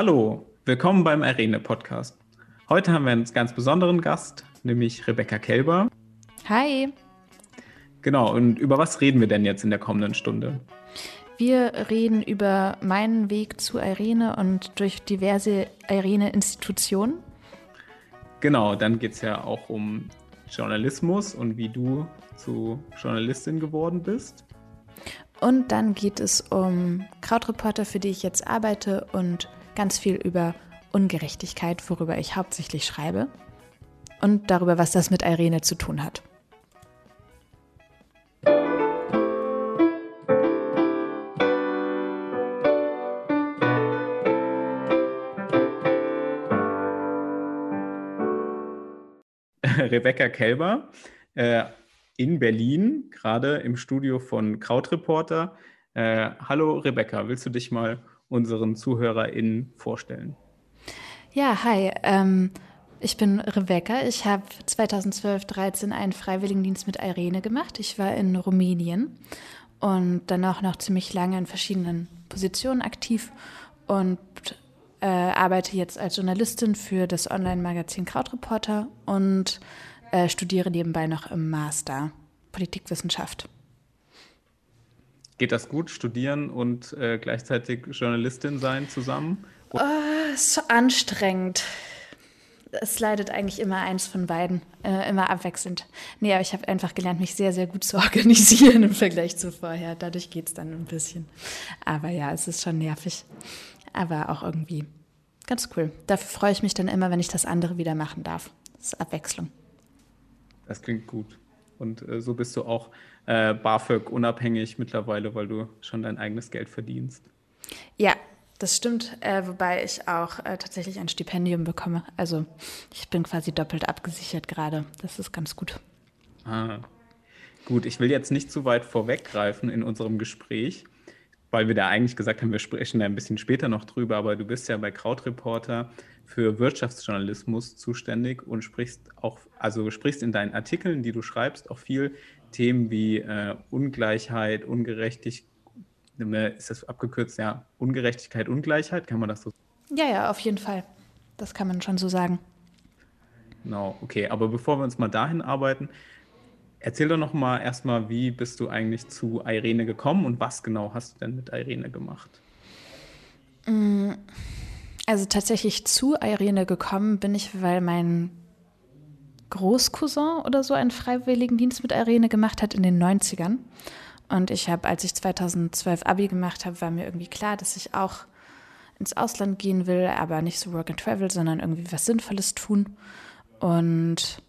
Hallo, willkommen beim Arene Podcast. Heute haben wir einen ganz besonderen Gast, nämlich Rebecca Kelber. Hi. Genau, und über was reden wir denn jetzt in der kommenden Stunde? Wir reden über meinen Weg zu Irene und durch diverse Irene-Institutionen. Genau, dann geht es ja auch um Journalismus und wie du zu Journalistin geworden bist. Und dann geht es um Krautreporter, für die ich jetzt arbeite und ganz viel über Ungerechtigkeit, worüber ich hauptsächlich schreibe. Und darüber, was das mit Irene zu tun hat. Rebecca Kelber äh, in Berlin, gerade im Studio von Krautreporter. Äh, hallo Rebecca, willst du dich mal unseren ZuhörerInnen vorstellen? Ja, hi. Ähm, ich bin Rebecca. Ich habe 2012, 13 einen Freiwilligendienst mit Irene gemacht. Ich war in Rumänien und dann auch noch ziemlich lange in verschiedenen Positionen aktiv und äh, arbeite jetzt als Journalistin für das Online-Magazin Krautreporter und äh, studiere nebenbei noch im Master Politikwissenschaft. Geht das gut, studieren und äh, gleichzeitig Journalistin sein zusammen? Oh, ist so anstrengend. Es leidet eigentlich immer eins von beiden, äh, immer abwechselnd. Nee, aber ich habe einfach gelernt, mich sehr, sehr gut zu organisieren im Vergleich zu vorher. Dadurch geht es dann ein bisschen. Aber ja, es ist schon nervig aber auch irgendwie ganz cool. Dafür freue ich mich dann immer, wenn ich das andere wieder machen darf. Das ist Abwechslung. Das klingt gut. Und äh, so bist du auch äh, BAföG unabhängig mittlerweile, weil du schon dein eigenes Geld verdienst. Ja, das stimmt, äh, wobei ich auch äh, tatsächlich ein Stipendium bekomme. Also ich bin quasi doppelt abgesichert gerade. Das ist ganz gut. Ah, gut. Ich will jetzt nicht zu weit vorweggreifen in unserem Gespräch weil wir da eigentlich gesagt haben, wir sprechen da ein bisschen später noch drüber, aber du bist ja bei Krautreporter für Wirtschaftsjournalismus zuständig und sprichst auch, also sprichst in deinen Artikeln, die du schreibst, auch viel Themen wie äh, Ungleichheit, Ungerechtigkeit, ist das abgekürzt, ja, Ungerechtigkeit, Ungleichheit, kann man das so sagen? Ja, ja, auf jeden Fall. Das kann man schon so sagen. Genau, okay. Aber bevor wir uns mal dahin arbeiten, Erzähl doch noch mal erstmal, wie bist du eigentlich zu Irene gekommen und was genau hast du denn mit Irene gemacht? Also tatsächlich zu Irene gekommen bin ich, weil mein Großcousin oder so einen Freiwilligendienst mit Irene gemacht hat in den 90ern. Und ich habe, als ich 2012 Abi gemacht habe, war mir irgendwie klar, dass ich auch ins Ausland gehen will, aber nicht so Work and Travel, sondern irgendwie was Sinnvolles tun. Und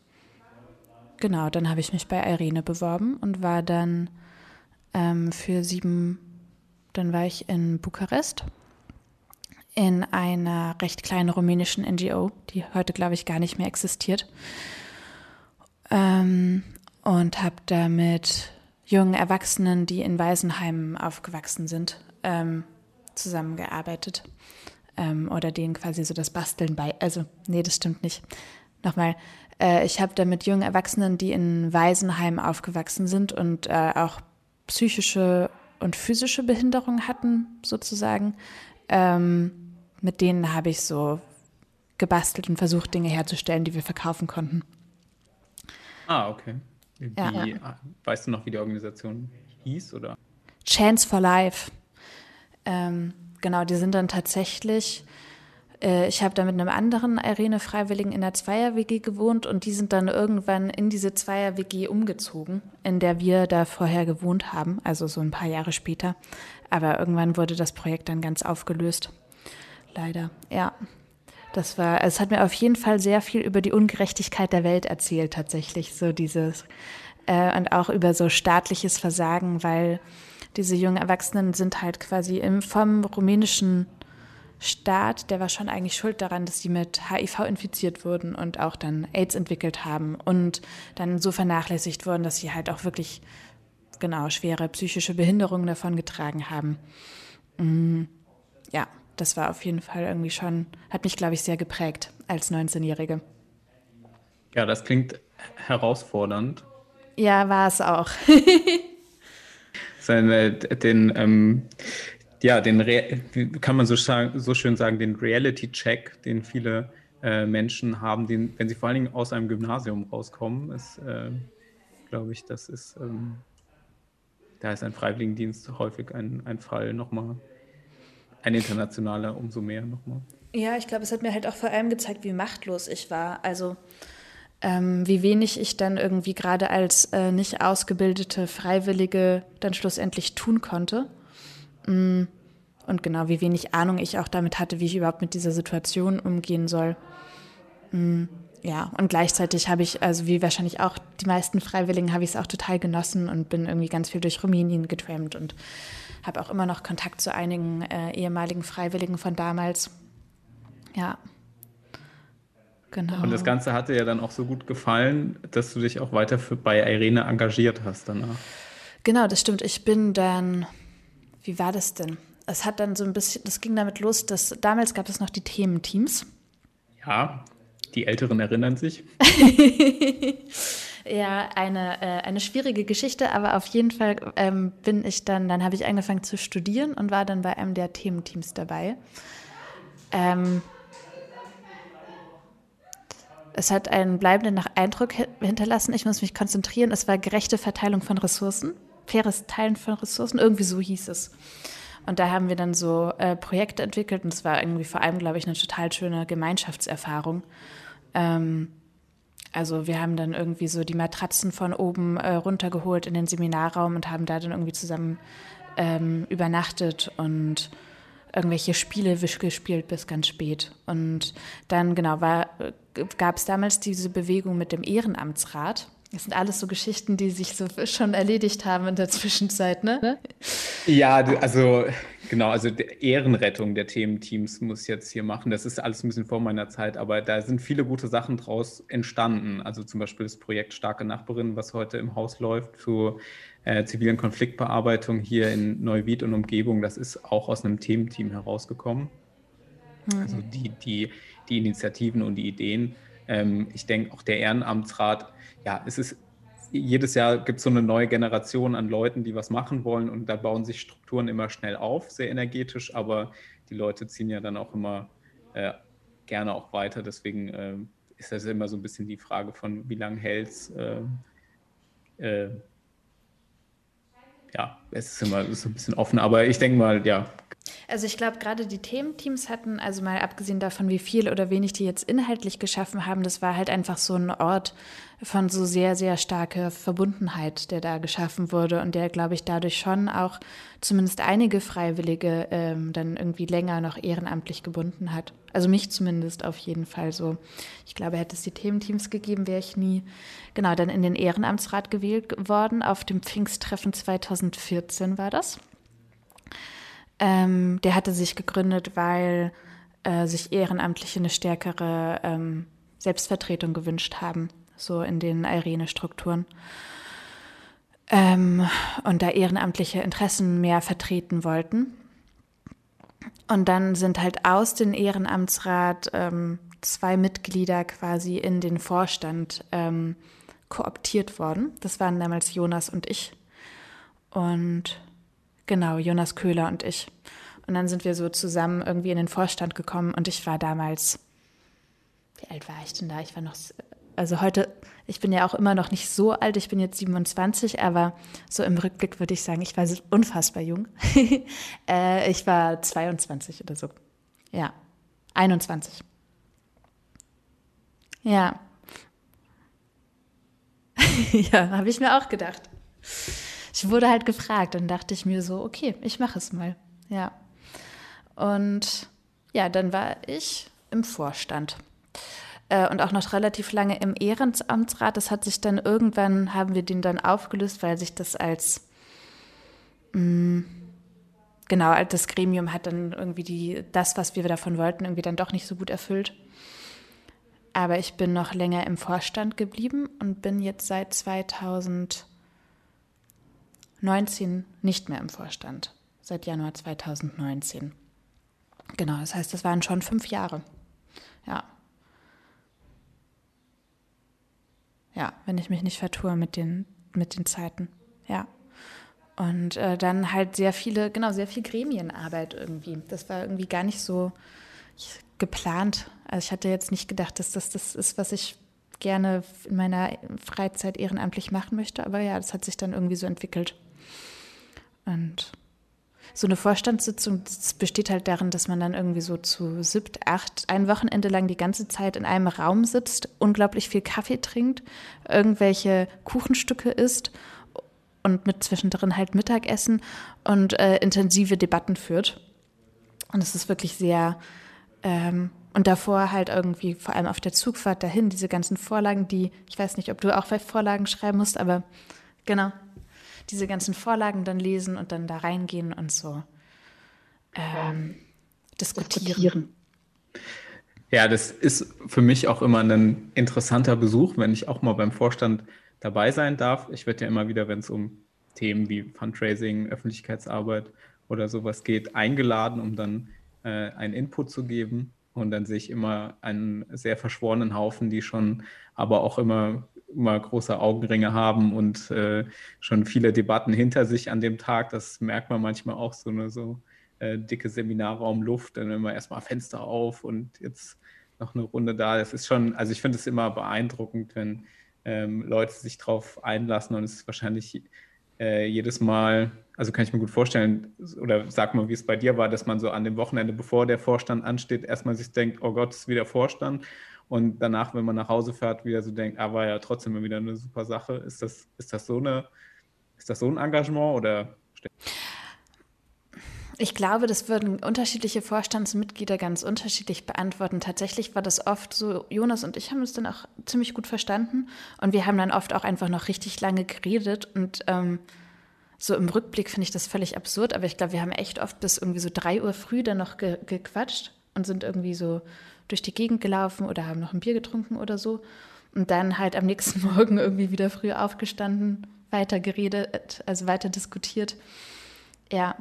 genau, dann habe ich mich bei Irene beworben und war dann ähm, für sieben, dann war ich in Bukarest in einer recht kleinen rumänischen NGO, die heute, glaube ich, gar nicht mehr existiert. Ähm, und habe da mit jungen Erwachsenen, die in Waisenheimen aufgewachsen sind, ähm, zusammengearbeitet. Ähm, oder denen quasi so das Basteln bei. Also, nee, das stimmt nicht. Nochmal, äh, ich habe da mit jungen Erwachsenen, die in Waisenheimen aufgewachsen sind und äh, auch psychische und physische Behinderung hatten, sozusagen. Ähm, mit denen habe ich so gebastelt und versucht, Dinge herzustellen, die wir verkaufen konnten. Ah, okay. Wie, ja, ja. Weißt du noch, wie die Organisation hieß? Oder? Chance for Life. Ähm, genau, die sind dann tatsächlich äh, ich habe da mit einem anderen Irene-Freiwilligen in der Zweier-WG gewohnt und die sind dann irgendwann in diese Zweier-WG umgezogen, in der wir da vorher gewohnt haben, also so ein paar Jahre später. Aber irgendwann wurde das Projekt dann ganz aufgelöst. Leider, ja. Das war, es hat mir auf jeden Fall sehr viel über die Ungerechtigkeit der Welt erzählt, tatsächlich, so dieses, äh, und auch über so staatliches Versagen, weil diese jungen Erwachsenen sind halt quasi im, vom rumänischen Staat, der war schon eigentlich schuld daran, dass sie mit HIV infiziert wurden und auch dann AIDS entwickelt haben und dann so vernachlässigt wurden, dass sie halt auch wirklich genau schwere psychische Behinderungen davon getragen haben. Mm, ja, das war auf jeden Fall irgendwie schon, hat mich, glaube ich, sehr geprägt als 19-Jährige. Ja, das klingt herausfordernd. Ja, war es auch. Seine, den, ähm, ja, den Re kann man so, so, schön sagen, den Reality-Check, den viele äh, Menschen haben, den, wenn sie vor allen Dingen aus einem Gymnasium rauskommen, ist, äh, glaube ich, das ist, ähm, da ist ein Freiwilligendienst häufig ein, ein Fall nochmal, ein internationaler umso mehr nochmal. Ja, ich glaube, es hat mir halt auch vor allem gezeigt, wie machtlos ich war. Also ähm, wie wenig ich dann irgendwie gerade als äh, nicht ausgebildete Freiwillige dann schlussendlich tun konnte. Mm, und genau, wie wenig Ahnung ich auch damit hatte, wie ich überhaupt mit dieser Situation umgehen soll. Mm, ja, und gleichzeitig habe ich, also wie wahrscheinlich auch die meisten Freiwilligen, habe ich es auch total genossen und bin irgendwie ganz viel durch Rumänien getrampt und habe auch immer noch Kontakt zu einigen äh, ehemaligen Freiwilligen von damals. Ja. Genau. Und das Ganze hat dir ja dann auch so gut gefallen, dass du dich auch weiter für, bei Irene engagiert hast danach. Genau, das stimmt. Ich bin dann, wie war das denn? Es hat dann so ein bisschen, das ging damit los, dass damals gab es noch die Thementeams. Ja, die Älteren erinnern sich. ja, eine, äh, eine schwierige Geschichte, aber auf jeden Fall ähm, bin ich dann, dann habe ich angefangen zu studieren und war dann bei einem der Thementeams dabei. Ähm, es hat einen bleibenden Eindruck hinterlassen. Ich muss mich konzentrieren. Es war gerechte Verteilung von Ressourcen, faires Teilen von Ressourcen, irgendwie so hieß es. Und da haben wir dann so äh, Projekte entwickelt und es war irgendwie vor allem, glaube ich, eine total schöne Gemeinschaftserfahrung. Ähm, also wir haben dann irgendwie so die Matratzen von oben äh, runtergeholt in den Seminarraum und haben da dann irgendwie zusammen ähm, übernachtet und irgendwelche Spiele gespielt bis ganz spät. Und dann, genau, gab es damals diese Bewegung mit dem Ehrenamtsrat. Das sind alles so Geschichten, die sich so schon erledigt haben in der Zwischenzeit, ne? Ja, also genau, also Ehrenrettung der Thementeams muss ich jetzt hier machen. Das ist alles ein bisschen vor meiner Zeit, aber da sind viele gute Sachen draus entstanden. Also zum Beispiel das Projekt Starke Nachbarin, was heute im Haus läuft, zu äh, zivilen Konfliktbearbeitung hier in Neuwied und Umgebung, das ist auch aus einem Thementeam herausgekommen. Mhm. Also die, die, die Initiativen und die Ideen. Ähm, ich denke auch der Ehrenamtsrat, ja, es ist jedes Jahr gibt es so eine neue Generation an Leuten, die was machen wollen und da bauen sich Strukturen immer schnell auf, sehr energetisch, aber die Leute ziehen ja dann auch immer äh, gerne auch weiter. Deswegen äh, ist das immer so ein bisschen die Frage von, wie lange hält es. Äh, äh ja, es ist immer so ein bisschen offen, aber ich denke mal, ja. Also ich glaube, gerade die Thementeams hatten, also mal abgesehen davon, wie viel oder wenig die jetzt inhaltlich geschaffen haben, das war halt einfach so ein Ort von so sehr, sehr starker Verbundenheit, der da geschaffen wurde und der, glaube ich, dadurch schon auch zumindest einige Freiwillige ähm, dann irgendwie länger noch ehrenamtlich gebunden hat. Also mich zumindest auf jeden Fall so. Ich glaube, hätte es die Thementeams gegeben, wäre ich nie genau dann in den Ehrenamtsrat gewählt worden. Auf dem Pfingsttreffen 2014 war das. Ähm, der hatte sich gegründet, weil äh, sich Ehrenamtliche eine stärkere ähm, Selbstvertretung gewünscht haben, so in den Irene-Strukturen. Ähm, und da ehrenamtliche Interessen mehr vertreten wollten. Und dann sind halt aus dem Ehrenamtsrat ähm, zwei Mitglieder quasi in den Vorstand ähm, kooptiert worden. Das waren damals Jonas und ich. Und genau, Jonas Köhler und ich. Und dann sind wir so zusammen irgendwie in den Vorstand gekommen und ich war damals, wie alt war ich denn da? Ich war noch, also heute, ich bin ja auch immer noch nicht so alt, ich bin jetzt 27, aber so im Rückblick würde ich sagen, ich war unfassbar jung. äh, ich war 22 oder so. Ja, 21. Ja. ja, habe ich mir auch gedacht. Ich wurde halt gefragt und dachte ich mir so, okay, ich mache es mal. Ja. Und ja, dann war ich im Vorstand äh, und auch noch relativ lange im Ehrenamtsrat. Das hat sich dann irgendwann, haben wir den dann aufgelöst, weil sich das als, mh, mm, genau, das Gremium hat dann irgendwie die, das, was wir davon wollten, irgendwie dann doch nicht so gut erfüllt. Aber ich bin noch länger im Vorstand geblieben und bin jetzt seit 2019 nicht mehr im Vorstand. Seit Januar 2019. Genau, das heißt, das waren schon fünf Jahre. Ja. Ja, wenn ich mich nicht vertue mit den, mit den Zeiten. Ja. Und äh, dann halt sehr viele, genau, sehr viel Gremienarbeit irgendwie. Das war irgendwie gar nicht so geplant. Also ich hatte jetzt nicht gedacht, dass das das ist, was ich gerne in meiner Freizeit ehrenamtlich machen möchte. Aber ja, das hat sich dann irgendwie so entwickelt. Und so eine Vorstandssitzung besteht halt darin, dass man dann irgendwie so zu siebt, acht, ein Wochenende lang die ganze Zeit in einem Raum sitzt, unglaublich viel Kaffee trinkt, irgendwelche Kuchenstücke isst und mit zwischendrin halt Mittagessen und äh, intensive Debatten führt. Und es ist wirklich sehr, ähm, und davor halt irgendwie, vor allem auf der Zugfahrt dahin, diese ganzen Vorlagen, die, ich weiß nicht, ob du auch Vorlagen schreiben musst, aber genau, diese ganzen Vorlagen dann lesen und dann da reingehen und so ähm, diskutieren. Ja, das ist für mich auch immer ein interessanter Besuch, wenn ich auch mal beim Vorstand dabei sein darf. Ich werde ja immer wieder, wenn es um Themen wie Fundraising, Öffentlichkeitsarbeit oder sowas geht, eingeladen, um dann äh, einen Input zu geben. Und dann sehe ich immer einen sehr verschworenen Haufen, die schon aber auch immer immer große Augenringe haben und äh, schon viele Debatten hinter sich an dem Tag. Das merkt man manchmal auch so eine so äh, dicke Seminarraumluft, dann immer erstmal Fenster auf und jetzt noch eine Runde da. Das ist schon, also ich finde es immer beeindruckend, wenn ähm, Leute sich darauf einlassen und es ist wahrscheinlich äh, jedes Mal, also kann ich mir gut vorstellen, oder sag mal, wie es bei dir war, dass man so an dem Wochenende, bevor der Vorstand ansteht, erstmal sich denkt, oh Gott, ist wieder Vorstand und danach, wenn man nach Hause fährt, wieder so denkt, ah, war ja trotzdem wieder eine super Sache. Ist das, ist das so eine, ist das so ein Engagement oder? Ich glaube, das würden unterschiedliche Vorstandsmitglieder ganz unterschiedlich beantworten. Tatsächlich war das oft so, Jonas und ich haben es dann auch ziemlich gut verstanden und wir haben dann oft auch einfach noch richtig lange geredet und ähm, so im Rückblick finde ich das völlig absurd, aber ich glaube, wir haben echt oft bis irgendwie so drei Uhr früh dann noch ge gequatscht und sind irgendwie so durch die Gegend gelaufen oder haben noch ein Bier getrunken oder so. Und dann halt am nächsten Morgen irgendwie wieder früh aufgestanden, weiter geredet, also weiter diskutiert. Ja.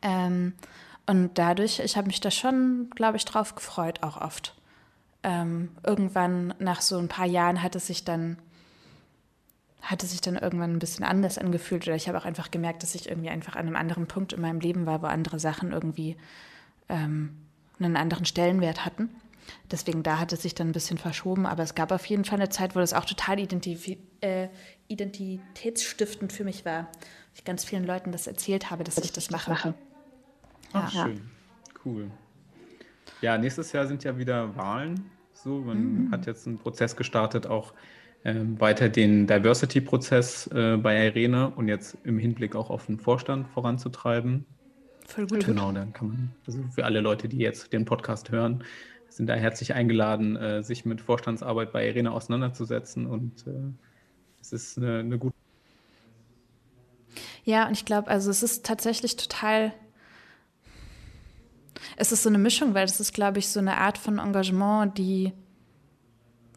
Ähm, und dadurch, ich habe mich da schon, glaube ich, drauf gefreut, auch oft. Ähm, irgendwann nach so ein paar Jahren hat es sich dann hat es sich dann irgendwann ein bisschen anders angefühlt oder ich habe auch einfach gemerkt, dass ich irgendwie einfach an einem anderen Punkt in meinem Leben war, wo andere Sachen irgendwie ähm, einen anderen Stellenwert hatten. Deswegen da hat es sich dann ein bisschen verschoben, aber es gab auf jeden Fall eine Zeit, wo das auch total identif äh, identitätsstiftend für mich war. Ich ganz vielen Leuten das erzählt habe, dass, ich das mache. Ach, ja. schön. Cool. Ja, nächstes Jahr sind ja wieder Wahlen. So, man mhm. hat jetzt einen Prozess gestartet, auch ähm, weiter den Diversity-Prozess äh, bei Irene und jetzt im Hinblick auch auf den Vorstand voranzutreiben. Voll gut. Genau, dann kann man, also für alle Leute, die jetzt den Podcast hören, sind da herzlich eingeladen, äh, sich mit Vorstandsarbeit bei Irene auseinanderzusetzen und äh, es ist eine, eine gute. Ja, und ich glaube, also es ist tatsächlich total. Es ist so eine Mischung, weil es ist, glaube ich, so eine Art von Engagement, die,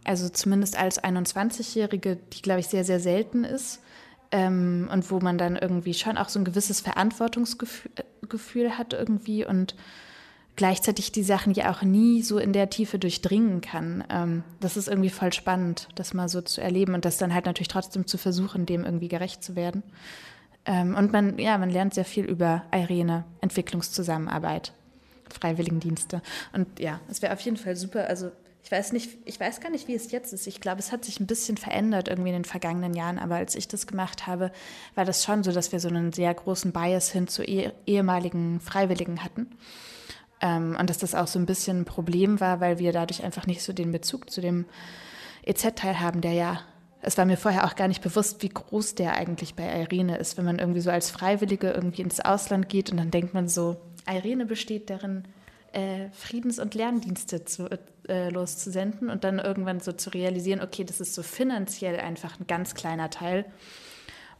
also zumindest als 21-Jährige, die, glaube ich, sehr, sehr selten ist ähm, und wo man dann irgendwie schon auch so ein gewisses Verantwortungsgefühl äh, hat irgendwie und gleichzeitig die Sachen ja auch nie so in der Tiefe durchdringen kann. Ähm, das ist irgendwie voll spannend, das mal so zu erleben und das dann halt natürlich trotzdem zu versuchen, dem irgendwie gerecht zu werden. Ähm, und man, ja, man lernt sehr viel über Irene, Entwicklungszusammenarbeit, Freiwilligendienste. Und ja, es wäre auf jeden Fall super. Also ich weiß nicht, ich weiß gar nicht, wie es jetzt ist. Ich glaube, es hat sich ein bisschen verändert irgendwie in den vergangenen Jahren, aber als ich das gemacht habe, war das schon so, dass wir so einen sehr großen Bias hin zu eh ehemaligen Freiwilligen hatten. Ähm, und dass das auch so ein bisschen ein Problem war, weil wir dadurch einfach nicht so den Bezug zu dem EZ-Teil haben, der ja, es war mir vorher auch gar nicht bewusst, wie groß der eigentlich bei Irene ist, wenn man irgendwie so als Freiwillige irgendwie ins Ausland geht und dann denkt man so, Irene besteht darin, äh, Friedens- und Lerndienste zu, äh, loszusenden und dann irgendwann so zu realisieren, okay, das ist so finanziell einfach ein ganz kleiner Teil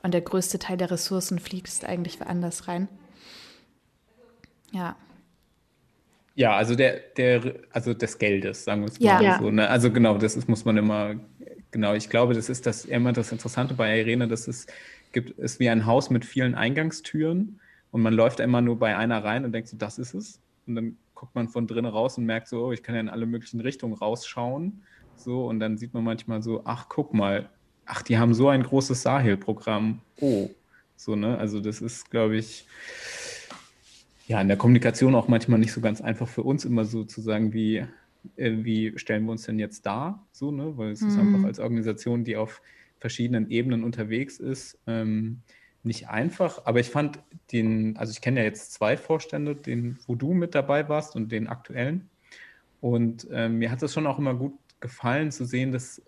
und der größte Teil der Ressourcen fließt eigentlich woanders rein. Ja. Ja, also der, der, also des Geldes, sagen wir es mal ja. so. Ne? Also genau, das ist, muss man immer, genau, ich glaube, das ist das immer das Interessante bei Irene, dass es gibt, ist wie ein Haus mit vielen Eingangstüren und man läuft immer nur bei einer rein und denkt so, das ist es. Und dann guckt man von drinnen raus und merkt so, oh, ich kann ja in alle möglichen Richtungen rausschauen. So, und dann sieht man manchmal so, ach, guck mal, ach, die haben so ein großes Sahel-Programm. Oh, So, ne? Also das ist, glaube ich, ja, in der Kommunikation auch manchmal nicht so ganz einfach für uns immer so zu sagen, wie, äh, wie stellen wir uns denn jetzt dar, so, ne? Weil es mhm. ist einfach als Organisation, die auf verschiedenen Ebenen unterwegs ist, ähm, nicht einfach. Aber ich fand den, also ich kenne ja jetzt zwei Vorstände, den, wo du mit dabei warst und den aktuellen. Und ähm, mir hat es schon auch immer gut gefallen zu sehen, dass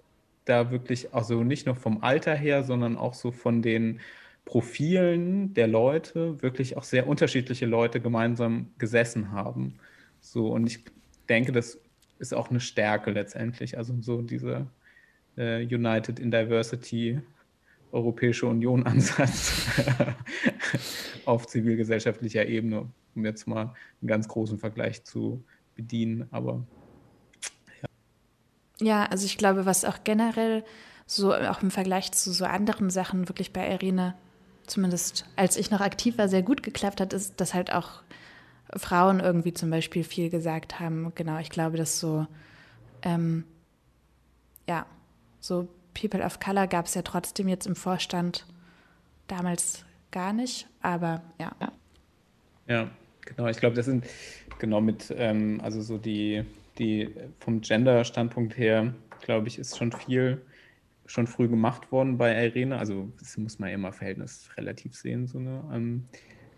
da wirklich, also nicht nur vom Alter her, sondern auch so von den Profilen der Leute, wirklich auch sehr unterschiedliche Leute gemeinsam gesessen haben. So, und ich denke, das ist auch eine Stärke letztendlich. Also so diese äh, United in Diversity Europäische Union Ansatz auf zivilgesellschaftlicher Ebene, um jetzt mal einen ganz großen Vergleich zu bedienen. Aber ja, also ich glaube, was auch generell so auch im Vergleich zu so anderen Sachen wirklich bei Irene, zumindest als ich noch aktiv war, sehr gut geklappt hat, ist, dass halt auch Frauen irgendwie zum Beispiel viel gesagt haben. Genau, ich glaube, dass so, ähm, ja, so People of Color gab es ja trotzdem jetzt im Vorstand damals gar nicht, aber ja. Ja, genau. Ich glaube, das sind genau mit, ähm, also so die die vom Gender-Standpunkt her, glaube ich, ist schon viel schon früh gemacht worden bei Irene. Also das muss man ja immer Verhältnis relativ sehen. So eine, ähm,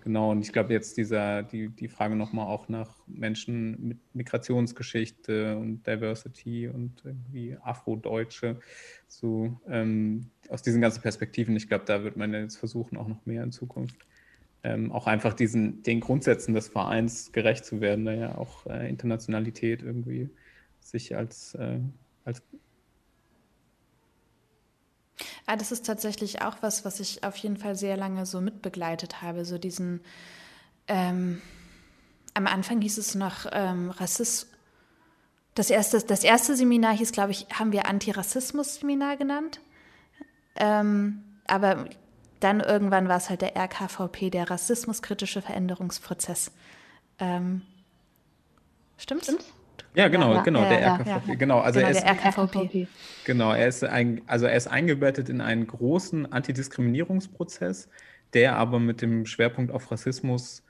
genau, und ich glaube jetzt dieser, die, die Frage nochmal auch nach Menschen mit Migrationsgeschichte und Diversity und irgendwie Afrodeutsche, so ähm, aus diesen ganzen Perspektiven, ich glaube, da wird man jetzt versuchen, auch noch mehr in Zukunft ähm, auch einfach diesen, den Grundsätzen des Vereins gerecht zu werden, da ja auch äh, Internationalität irgendwie sich als, äh, als Ah, das ist tatsächlich auch was, was ich auf jeden Fall sehr lange so mitbegleitet habe. So diesen, ähm, am Anfang hieß es noch ähm, Rassismus. Das erste, das erste Seminar hieß, glaube ich, haben wir Antirassismus-Seminar genannt. Ähm, aber dann irgendwann war es halt der RKVP, der rassismuskritische Veränderungsprozess. Ähm, stimmt's? Stimmt's? Ja, genau, ja, genau, ja, der ja, RKVP. Genau, also genau, er ist, der RKVP. Genau, er ist, ein, also er ist eingebettet in einen großen Antidiskriminierungsprozess, der aber mit dem Schwerpunkt auf Rassismus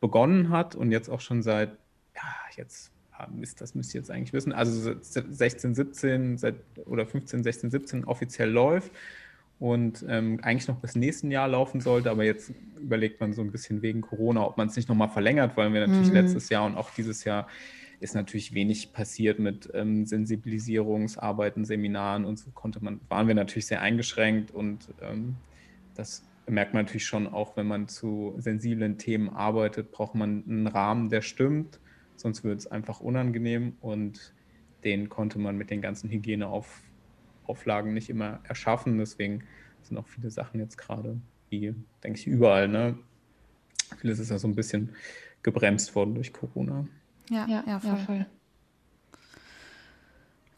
begonnen hat und jetzt auch schon seit, ja, jetzt Mist, das müsst ihr jetzt eigentlich wissen, also 16, 17 seit, oder 15, 16, 17 offiziell läuft und ähm, eigentlich noch bis nächsten Jahr laufen sollte, aber jetzt überlegt man so ein bisschen wegen Corona, ob man es nicht nochmal verlängert, weil wir natürlich mhm. letztes Jahr und auch dieses Jahr ist natürlich wenig passiert mit ähm, Sensibilisierungsarbeiten, Seminaren und so konnte man, waren wir natürlich sehr eingeschränkt und ähm, das merkt man natürlich schon auch, wenn man zu sensiblen Themen arbeitet, braucht man einen Rahmen, der stimmt, sonst wird es einfach unangenehm und den konnte man mit den ganzen Hygieneauf Auflagen nicht immer erschaffen. Deswegen sind auch viele Sachen jetzt gerade, wie denke ich, überall. Ne? Vieles ist ja so ein bisschen gebremst worden durch Corona. Ja, ja, ja, voll. Ja, voll.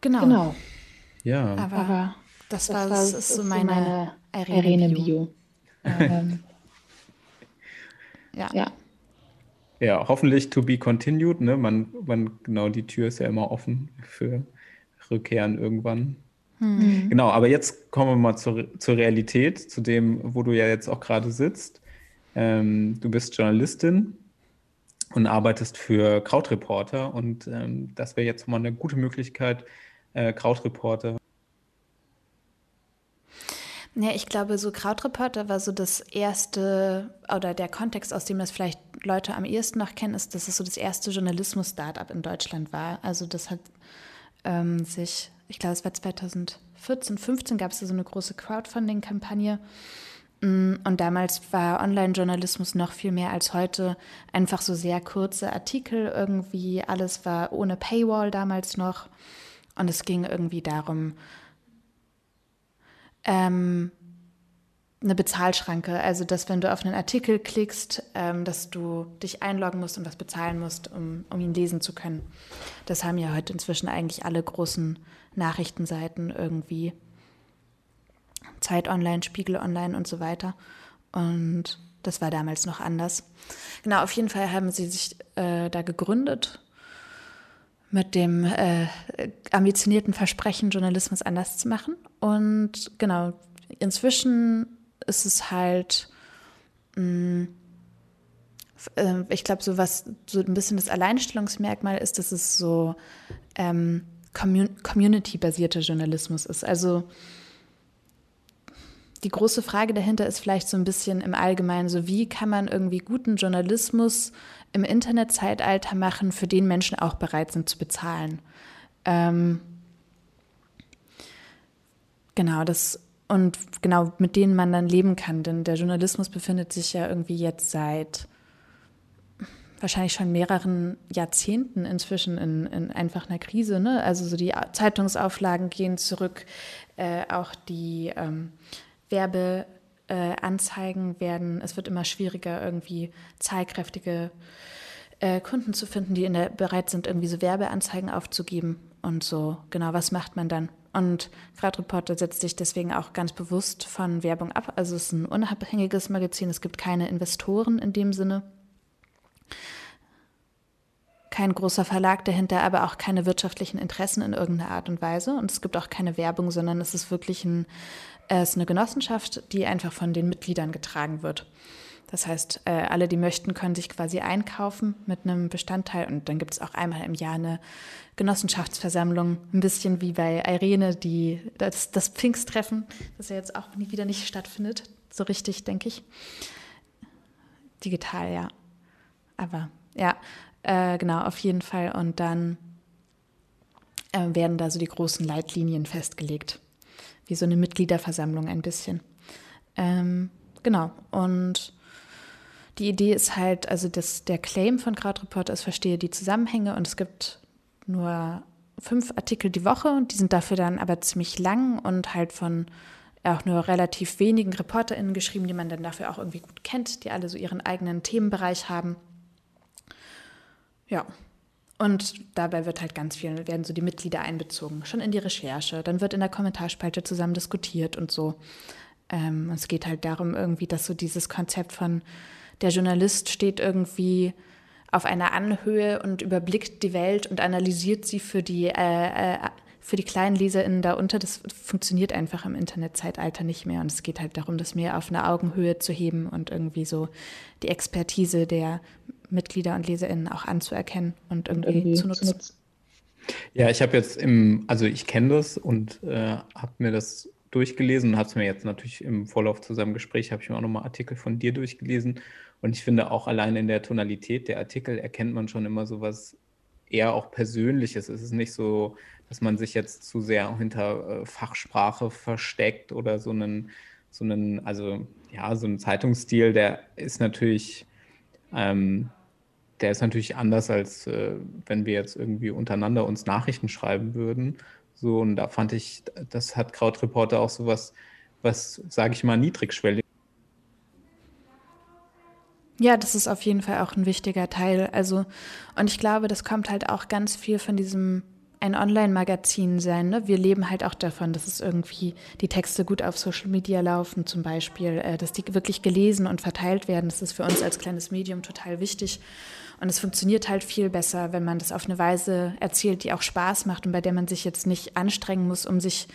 Genau. genau. Ja. Aber, Aber das, das, war, das ist so meine, meine Irene-Bio. ähm, ja. ja. Ja, hoffentlich to be continued. Ne? Man, man, genau, die Tür ist ja immer offen für Rückkehren irgendwann. Mhm. Genau, aber jetzt kommen wir mal zur, zur Realität, zu dem, wo du ja jetzt auch gerade sitzt. Ähm, du bist Journalistin und arbeitest für Krautreporter und ähm, das wäre jetzt mal eine gute Möglichkeit, äh, Krautreporter. Ja, ich glaube, so Krautreporter war so das erste, oder der Kontext, aus dem das vielleicht Leute am ehesten noch kennen, ist, dass es so das erste Journalismus-Startup in Deutschland war. Also das hat ähm, sich ich glaube, es war 2014, 15 gab es so eine große Crowdfunding-Kampagne. Mm, und damals war Online-Journalismus noch viel mehr als heute. Einfach so sehr kurze Artikel irgendwie. Alles war ohne Paywall damals noch. Und es ging irgendwie darum, ähm, eine Bezahlschranke. Also, dass wenn du auf einen Artikel klickst, ähm, dass du dich einloggen musst und was bezahlen musst, um, um ihn lesen zu können. Das haben ja heute inzwischen eigentlich alle großen Nachrichtenseiten irgendwie. Zeit Online, Spiegel Online und so weiter. Und das war damals noch anders. Genau, auf jeden Fall haben sie sich äh, da gegründet mit dem äh, ambitionierten Versprechen, Journalismus anders zu machen. Und genau, inzwischen ist es halt mh, mm, äh, ich glaube, so was so ein bisschen das Alleinstellungsmerkmal ist, dass es so ähm, community-basierter Journalismus ist. Also die große Frage dahinter ist vielleicht so ein bisschen im Allgemeinen, so wie kann man irgendwie guten Journalismus im Internetzeitalter machen, für den Menschen auch bereit sind zu bezahlen. Ähm, genau, das und genau mit denen man dann leben kann, denn der Journalismus befindet sich ja irgendwie jetzt seit wahrscheinlich schon mehreren Jahrzehnten inzwischen in, in einfach einer Krise. Ne? Also so die Zeitungsauflagen gehen zurück, äh, auch die ähm, Werbeanzeigen äh, werden, es wird immer schwieriger, irgendwie zahlkräftige äh, Kunden zu finden, die der, bereit sind, irgendwie so Werbeanzeigen aufzugeben. Und so, genau, was macht man dann? Und Gradreporter setzt sich deswegen auch ganz bewusst von Werbung ab. Also es ist ein unabhängiges Magazin, es gibt keine Investoren in dem Sinne kein großer Verlag dahinter, aber auch keine wirtschaftlichen Interessen in irgendeiner Art und Weise. Und es gibt auch keine Werbung, sondern es ist wirklich ein, es ist eine Genossenschaft, die einfach von den Mitgliedern getragen wird. Das heißt, äh, alle, die möchten, können sich quasi einkaufen mit einem Bestandteil. Und dann gibt es auch einmal im Jahr eine Genossenschaftsversammlung, ein bisschen wie bei Irene, die, das, das Pfingsttreffen, das ja jetzt auch nie wieder nicht stattfindet. So richtig, denke ich. Digital, ja. Aber ja, äh, genau, auf jeden Fall. Und dann äh, werden da so die großen Leitlinien festgelegt. Wie so eine Mitgliederversammlung ein bisschen. Ähm, genau. Und die Idee ist halt, also das, der Claim von Crowdreporter ist, verstehe die Zusammenhänge und es gibt nur fünf Artikel die Woche und die sind dafür dann aber ziemlich lang und halt von auch nur relativ wenigen ReporterInnen geschrieben, die man dann dafür auch irgendwie gut kennt, die alle so ihren eigenen Themenbereich haben. Ja. Und dabei wird halt ganz viel, werden so die Mitglieder einbezogen, schon in die Recherche. Dann wird in der Kommentarspalte zusammen diskutiert und so. Ähm, es geht halt darum, irgendwie, dass so dieses Konzept von der Journalist steht irgendwie auf einer Anhöhe und überblickt die Welt und analysiert sie für die, äh, äh, für die kleinen LeserInnen darunter. Das funktioniert einfach im Internetzeitalter nicht mehr. Und es geht halt darum, das mehr auf eine Augenhöhe zu heben und irgendwie so die Expertise der Mitglieder und LeserInnen auch anzuerkennen und irgendwie, irgendwie zu nutzen. Ja, ich habe jetzt im, also ich kenne das und äh, habe mir das durchgelesen und habe es mir jetzt natürlich im Vorlauf zu seinem Gespräch, habe ich mir auch nochmal Artikel von dir durchgelesen. Und ich finde auch allein in der Tonalität der Artikel erkennt man schon immer so was eher auch Persönliches. Es ist nicht so, dass man sich jetzt zu sehr hinter äh, Fachsprache versteckt oder so einen, so einen, also ja, so ein Zeitungsstil, der ist natürlich ähm, der ist natürlich anders, als äh, wenn wir jetzt irgendwie untereinander uns Nachrichten schreiben würden. So, und da fand ich, das hat Krautreporter auch sowas, was, sage ich mal, niedrigschwellig. Ja, das ist auf jeden Fall auch ein wichtiger Teil. Also, und ich glaube, das kommt halt auch ganz viel von diesem ein Online-Magazin sein. Ne? Wir leben halt auch davon, dass es irgendwie die Texte gut auf Social Media laufen, zum Beispiel, äh, dass die wirklich gelesen und verteilt werden. Das ist für uns als kleines Medium total wichtig. Und es funktioniert halt viel besser, wenn man das auf eine Weise erzählt, die auch Spaß macht und bei der man sich jetzt nicht anstrengen muss, um sich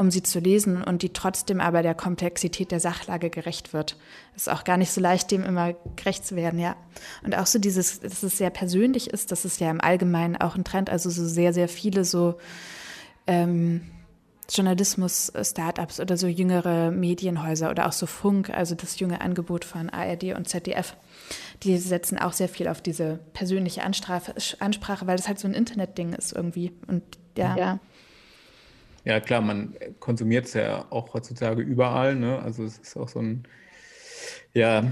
um sie zu lesen und die trotzdem aber der Komplexität der Sachlage gerecht wird. Ist auch gar nicht so leicht, dem immer gerecht zu werden, ja. Und auch so dieses, dass es sehr persönlich ist, das ist ja im Allgemeinen auch ein Trend, also so sehr, sehr viele so ähm, Journalismus-Startups oder so jüngere Medienhäuser oder auch so Funk, also das junge Angebot von ARD und ZDF die setzen auch sehr viel auf diese persönliche Ansprache, Ansprache weil das halt so ein Internetding ist irgendwie. Und ja. ja. Ja, klar, man konsumiert es ja auch heutzutage überall. Ne? Also es ist auch so ein, ja,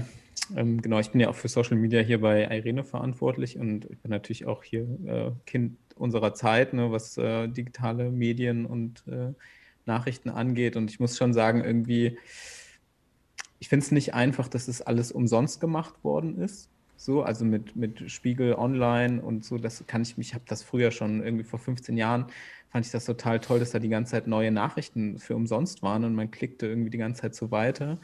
ähm, genau, ich bin ja auch für Social Media hier bei Irene verantwortlich und ich bin natürlich auch hier äh, Kind unserer Zeit, ne, was äh, digitale Medien und äh, Nachrichten angeht. Und ich muss schon sagen, irgendwie, ich finde es nicht einfach, dass es das alles umsonst gemacht worden ist. So, also mit, mit Spiegel Online und so, das kann ich mich, habe das früher schon irgendwie vor 15 Jahren, fand ich das total toll, dass da die ganze Zeit neue Nachrichten für umsonst waren und man klickte irgendwie die ganze Zeit so weiter.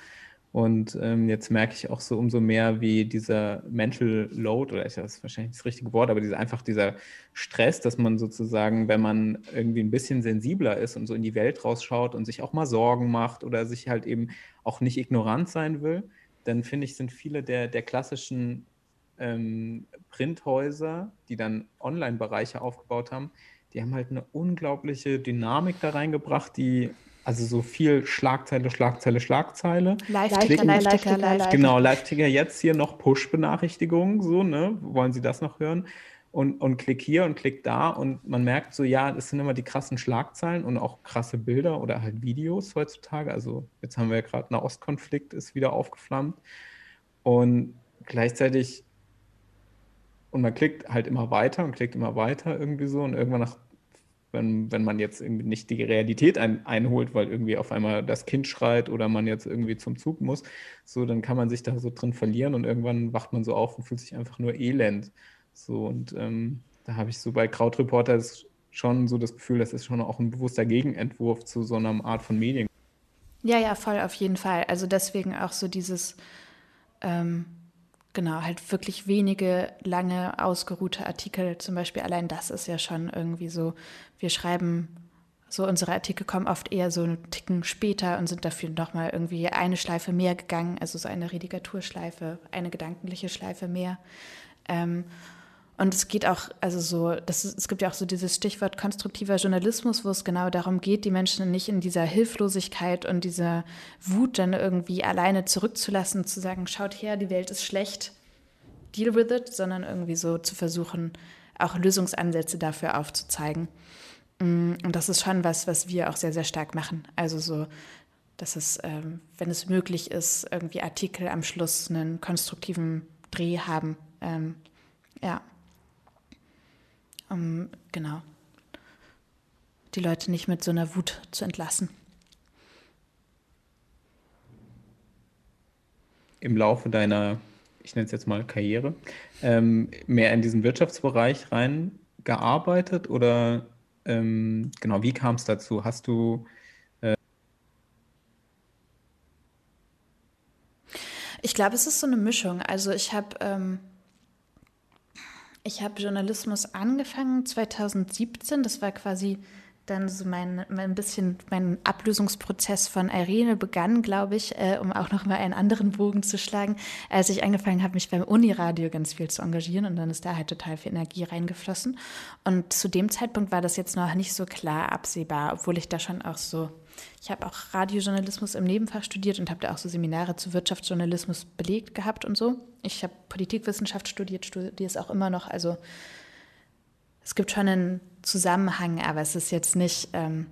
Und ähm, jetzt merke ich auch so umso mehr, wie dieser Mental Load, oder ist das wahrscheinlich das richtige Wort, aber dieser, einfach dieser Stress, dass man sozusagen, wenn man irgendwie ein bisschen sensibler ist und so in die Welt rausschaut und sich auch mal Sorgen macht oder sich halt eben auch nicht ignorant sein will, dann finde ich, sind viele der, der klassischen ähm, Printhäuser, die dann Online-Bereiche aufgebaut haben, die haben halt eine unglaubliche Dynamik da reingebracht, die also so viel Schlagzeile, Schlagzeile, Schlagzeile. Live-Ticker, Live-Ticker, Live-Ticker. Genau, Live-Ticker jetzt hier noch Push-Benachrichtigungen, so, ne? Wollen Sie das noch hören? Und, und klick hier und klick da und man merkt so, ja, das sind immer die krassen Schlagzeilen und auch krasse Bilder oder halt Videos heutzutage. Also jetzt haben wir ja gerade einen Ostkonflikt, ist wieder aufgeflammt. Und gleichzeitig, und man klickt halt immer weiter und klickt immer weiter irgendwie so und irgendwann nach wenn, wenn man jetzt irgendwie nicht die Realität ein, einholt, weil irgendwie auf einmal das Kind schreit oder man jetzt irgendwie zum Zug muss, so, dann kann man sich da so drin verlieren und irgendwann wacht man so auf und fühlt sich einfach nur elend. So, und ähm, da habe ich so bei Krautreporter schon so das Gefühl, das ist schon auch ein bewusster Gegenentwurf zu so einer Art von Medien. Ja, ja, voll, auf jeden Fall. Also deswegen auch so dieses, ähm, Genau, halt wirklich wenige lange ausgeruhte Artikel. Zum Beispiel allein das ist ja schon irgendwie so, wir schreiben so, unsere Artikel kommen oft eher so einen Ticken später und sind dafür nochmal irgendwie eine Schleife mehr gegangen, also so eine Redigaturschleife, eine gedankliche Schleife mehr. Ähm, und es geht auch, also so, das ist, es gibt ja auch so dieses Stichwort konstruktiver Journalismus, wo es genau darum geht, die Menschen nicht in dieser Hilflosigkeit und dieser Wut dann irgendwie alleine zurückzulassen, zu sagen, schaut her, die Welt ist schlecht, deal with it, sondern irgendwie so zu versuchen, auch Lösungsansätze dafür aufzuzeigen. Mm, und das ist schon was, was wir auch sehr, sehr stark machen. Also so, dass es, ähm, wenn es möglich ist, irgendwie Artikel am Schluss einen konstruktiven Dreh haben. Ähm, ja um genau die Leute nicht mit so einer Wut zu entlassen. Im Laufe deiner, ich nenne es jetzt mal Karriere, ähm, mehr in diesen Wirtschaftsbereich reingearbeitet oder ähm, genau, wie kam es dazu? Hast du äh ich glaube, es ist so eine Mischung. Also ich habe ähm, ich habe Journalismus angefangen 2017. Das war quasi dann so mein, mein bisschen mein Ablösungsprozess von Irene begann, glaube ich, äh, um auch noch mal einen anderen Bogen zu schlagen, als ich angefangen habe, mich beim Uniradio ganz viel zu engagieren und dann ist da halt total viel Energie reingeflossen. Und zu dem Zeitpunkt war das jetzt noch nicht so klar absehbar, obwohl ich da schon auch so ich habe auch Radiojournalismus im Nebenfach studiert und habe da auch so Seminare zu Wirtschaftsjournalismus belegt gehabt und so. Ich habe Politikwissenschaft studiert, studiere es auch immer noch. Also es gibt schon einen Zusammenhang, aber es ist jetzt nicht, ähm,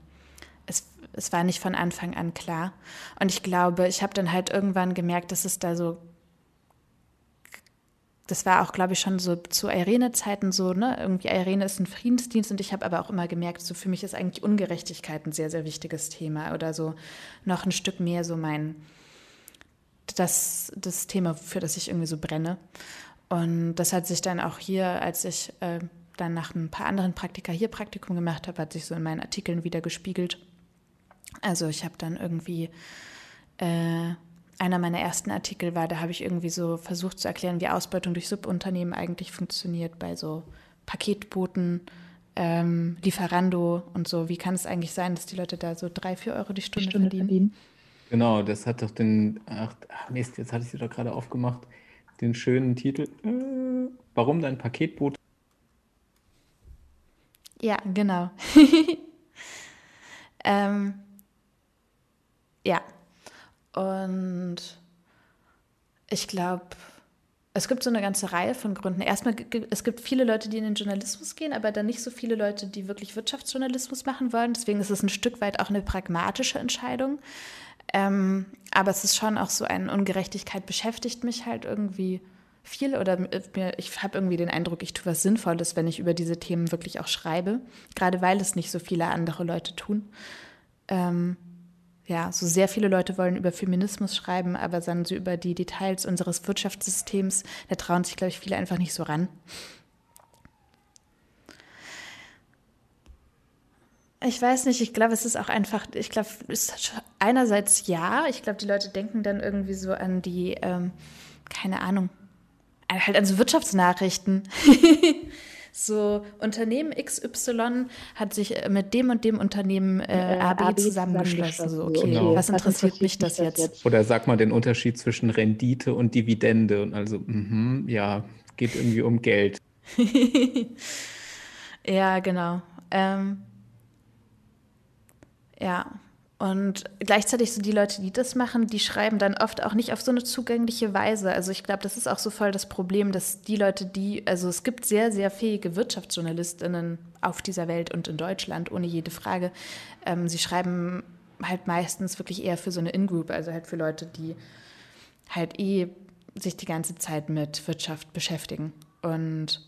es, es war nicht von Anfang an klar. Und ich glaube, ich habe dann halt irgendwann gemerkt, dass es da so das war auch, glaube ich, schon so zu Irene-Zeiten so, ne? Irgendwie Irene ist ein Friedensdienst und ich habe aber auch immer gemerkt, so für mich ist eigentlich Ungerechtigkeit ein sehr, sehr wichtiges Thema oder so noch ein Stück mehr so mein, das, das Thema, für das ich irgendwie so brenne. Und das hat sich dann auch hier, als ich äh, dann nach ein paar anderen Praktika hier Praktikum gemacht habe, hat sich so in meinen Artikeln wieder gespiegelt. Also ich habe dann irgendwie äh, einer meiner ersten Artikel war, da habe ich irgendwie so versucht zu erklären, wie Ausbeutung durch Subunternehmen eigentlich funktioniert bei so Paketbooten, ähm, Lieferando und so. Wie kann es eigentlich sein, dass die Leute da so drei, vier Euro die Stunde, die Stunde verdienen? verdienen? Genau, das hat doch den, ach, ach Mist, jetzt hatte ich sie doch gerade aufgemacht, den schönen Titel, äh, warum dein Paketboot? Ja, genau. ähm, ja, und ich glaube, es gibt so eine ganze Reihe von Gründen. Erstmal, es gibt viele Leute, die in den Journalismus gehen, aber dann nicht so viele Leute, die wirklich Wirtschaftsjournalismus machen wollen. Deswegen ist es ein Stück weit auch eine pragmatische Entscheidung. Ähm, aber es ist schon auch so eine Ungerechtigkeit beschäftigt mich halt irgendwie viel oder mir, ich habe irgendwie den Eindruck, ich tue was Sinnvolles, wenn ich über diese Themen wirklich auch schreibe, gerade weil es nicht so viele andere Leute tun. Ähm, ja, so sehr viele Leute wollen über Feminismus schreiben, aber dann so über die Details unseres Wirtschaftssystems, da trauen sich, glaube ich, viele einfach nicht so ran. Ich weiß nicht, ich glaube, es ist auch einfach, ich glaube, es ist einerseits ja, ich glaube, die Leute denken dann irgendwie so an die, ähm, keine Ahnung, halt an so Wirtschaftsnachrichten. so Unternehmen XY hat sich äh, mit dem und dem Unternehmen äh, AB, AB zusammengeschlossen. So, okay, genau. was interessiert mich das jetzt? Oder sag mal den Unterschied zwischen Rendite und Dividende. Und also, mh, ja, geht irgendwie um Geld. ja, genau. Ähm, ja. Und gleichzeitig so die Leute, die das machen, die schreiben dann oft auch nicht auf so eine zugängliche Weise. Also ich glaube, das ist auch so voll das Problem, dass die Leute, die, also es gibt sehr, sehr fähige Wirtschaftsjournalistinnen auf dieser Welt und in Deutschland, ohne jede Frage. Ähm, sie schreiben halt meistens wirklich eher für so eine In-Group, also halt für Leute, die halt eh sich die ganze Zeit mit Wirtschaft beschäftigen. Und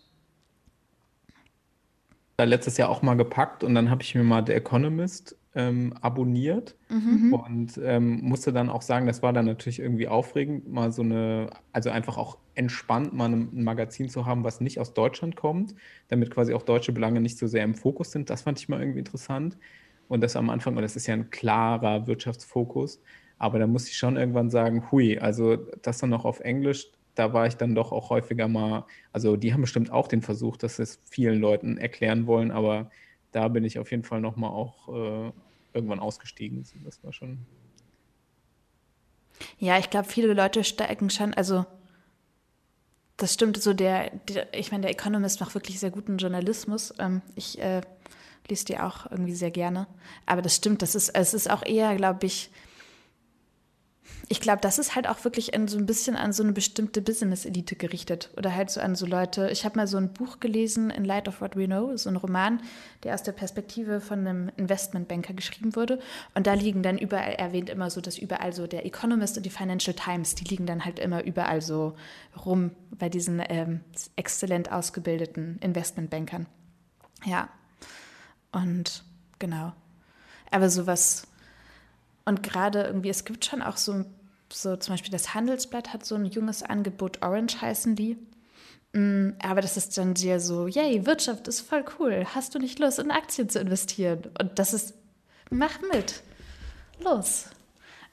letztes Jahr auch mal gepackt und dann habe ich mir mal The Economist ähm, abonniert mhm. und ähm, musste dann auch sagen, das war dann natürlich irgendwie aufregend, mal so eine, also einfach auch entspannt mal ein Magazin zu haben, was nicht aus Deutschland kommt, damit quasi auch deutsche Belange nicht so sehr im Fokus sind. Das fand ich mal irgendwie interessant. Und das am Anfang, und das ist ja ein klarer Wirtschaftsfokus, aber da muss ich schon irgendwann sagen, hui, also das dann noch auf Englisch, da war ich dann doch auch häufiger mal, also die haben bestimmt auch den Versuch, dass es vielen Leuten erklären wollen, aber da bin ich auf jeden Fall nochmal auch äh, irgendwann ausgestiegen. Das war schon. Ja, ich glaube, viele Leute steigen schon, also das stimmt so, der, der ich meine, der Economist macht wirklich sehr guten Journalismus. Ähm, ich äh, lese die auch irgendwie sehr gerne. Aber das stimmt, das ist, es ist auch eher, glaube ich, ich glaube, das ist halt auch wirklich an so ein bisschen an so eine bestimmte Business-Elite gerichtet oder halt so an so Leute. Ich habe mal so ein Buch gelesen, In Light of What We Know, so ein Roman, der aus der Perspektive von einem Investmentbanker geschrieben wurde. Und da liegen dann überall, erwähnt immer so, dass überall so der Economist und die Financial Times, die liegen dann halt immer überall so rum bei diesen ähm, exzellent ausgebildeten Investmentbankern. Ja. Und genau. Aber sowas und gerade irgendwie, es gibt schon auch so, so zum Beispiel das Handelsblatt hat so ein junges Angebot, Orange heißen die. Mm, aber das ist dann sehr so, yay, Wirtschaft ist voll cool. Hast du nicht Lust, in Aktien zu investieren? Und das ist, mach mit. Los.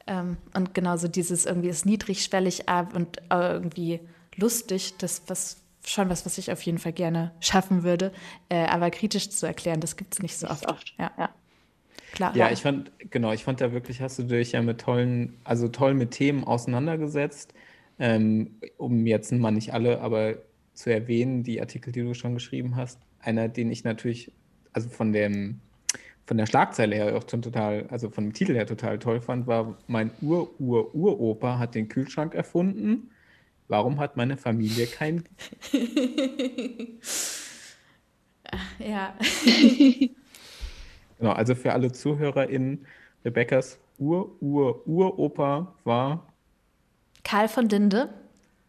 Ähm, und genauso dieses irgendwie ist niedrigschwellig und irgendwie lustig, das was schon was, was ich auf jeden Fall gerne schaffen würde. Äh, aber kritisch zu erklären, das gibt es nicht so oft. oft. Ja. ja. Klar. Ja, ich fand, genau, ich fand da wirklich, hast du dich ja mit tollen, also toll mit Themen auseinandergesetzt. Ähm, um jetzt mal nicht alle, aber zu erwähnen, die Artikel, die du schon geschrieben hast. Einer, den ich natürlich, also von dem, von der Schlagzeile her auch schon total, also von dem Titel her total toll fand, war mein Ur-Ur-Uropa hat den Kühlschrank erfunden. Warum hat meine Familie keinen? ja. Genau, also für alle ZuhörerInnen, Rebecca's Ur-Ur-Uropa war Karl von Dinde.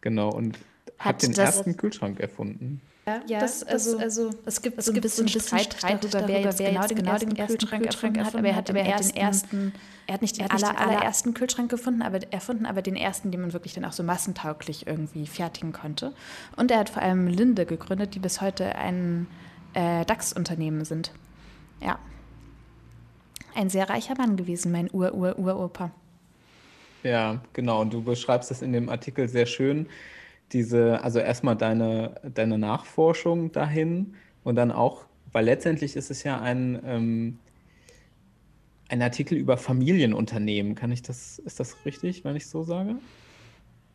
Genau, und hat, hat den ersten Kühlschrank erfunden. Ja, ja das, also, also, es gibt so ein bisschen, bisschen Streit, Streit darüber, wer jetzt genau, den, genau den ersten Kühlschrank, Kühlschrank erfunden hat, aber er hat, aber er hat den ersten, er hat nicht den aller, allerersten Kühlschrank gefunden, aber erfunden, aber den ersten, den man wirklich dann auch so massentauglich irgendwie fertigen konnte. Und er hat vor allem Linde gegründet, die bis heute ein äh, DAX-Unternehmen sind. Ja. Ein sehr reicher Mann gewesen, mein Ur-Ur-Uropa. Ja, genau. Und du beschreibst das in dem Artikel sehr schön. Diese, also erstmal deine, deine Nachforschung dahin und dann auch, weil letztendlich ist es ja ein, ähm, ein Artikel über Familienunternehmen. Kann ich das, ist das richtig, wenn ich so sage?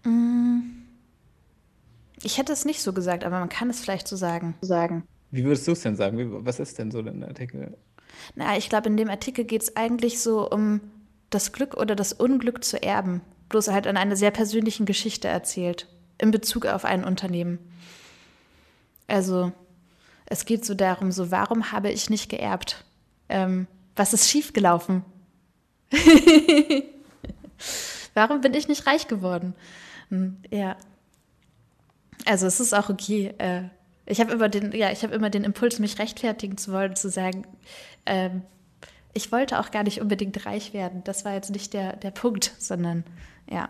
Mm. Ich hätte es nicht so gesagt, aber man kann es vielleicht so sagen. Wie würdest du es denn sagen? was ist denn so der Artikel? Na, ich glaube, in dem Artikel geht es eigentlich so um das Glück oder das Unglück zu erben, bloß halt an einer sehr persönlichen Geschichte erzählt, in Bezug auf ein Unternehmen. Also, es geht so darum, so, warum habe ich nicht geerbt? Ähm, was ist schiefgelaufen? warum bin ich nicht reich geworden? Hm, ja. Also, es ist auch okay, äh, ich habe immer ja, ich habe immer den Impuls, mich rechtfertigen zu wollen, zu sagen, ähm, ich wollte auch gar nicht unbedingt reich werden. Das war jetzt nicht der, der Punkt, sondern ja.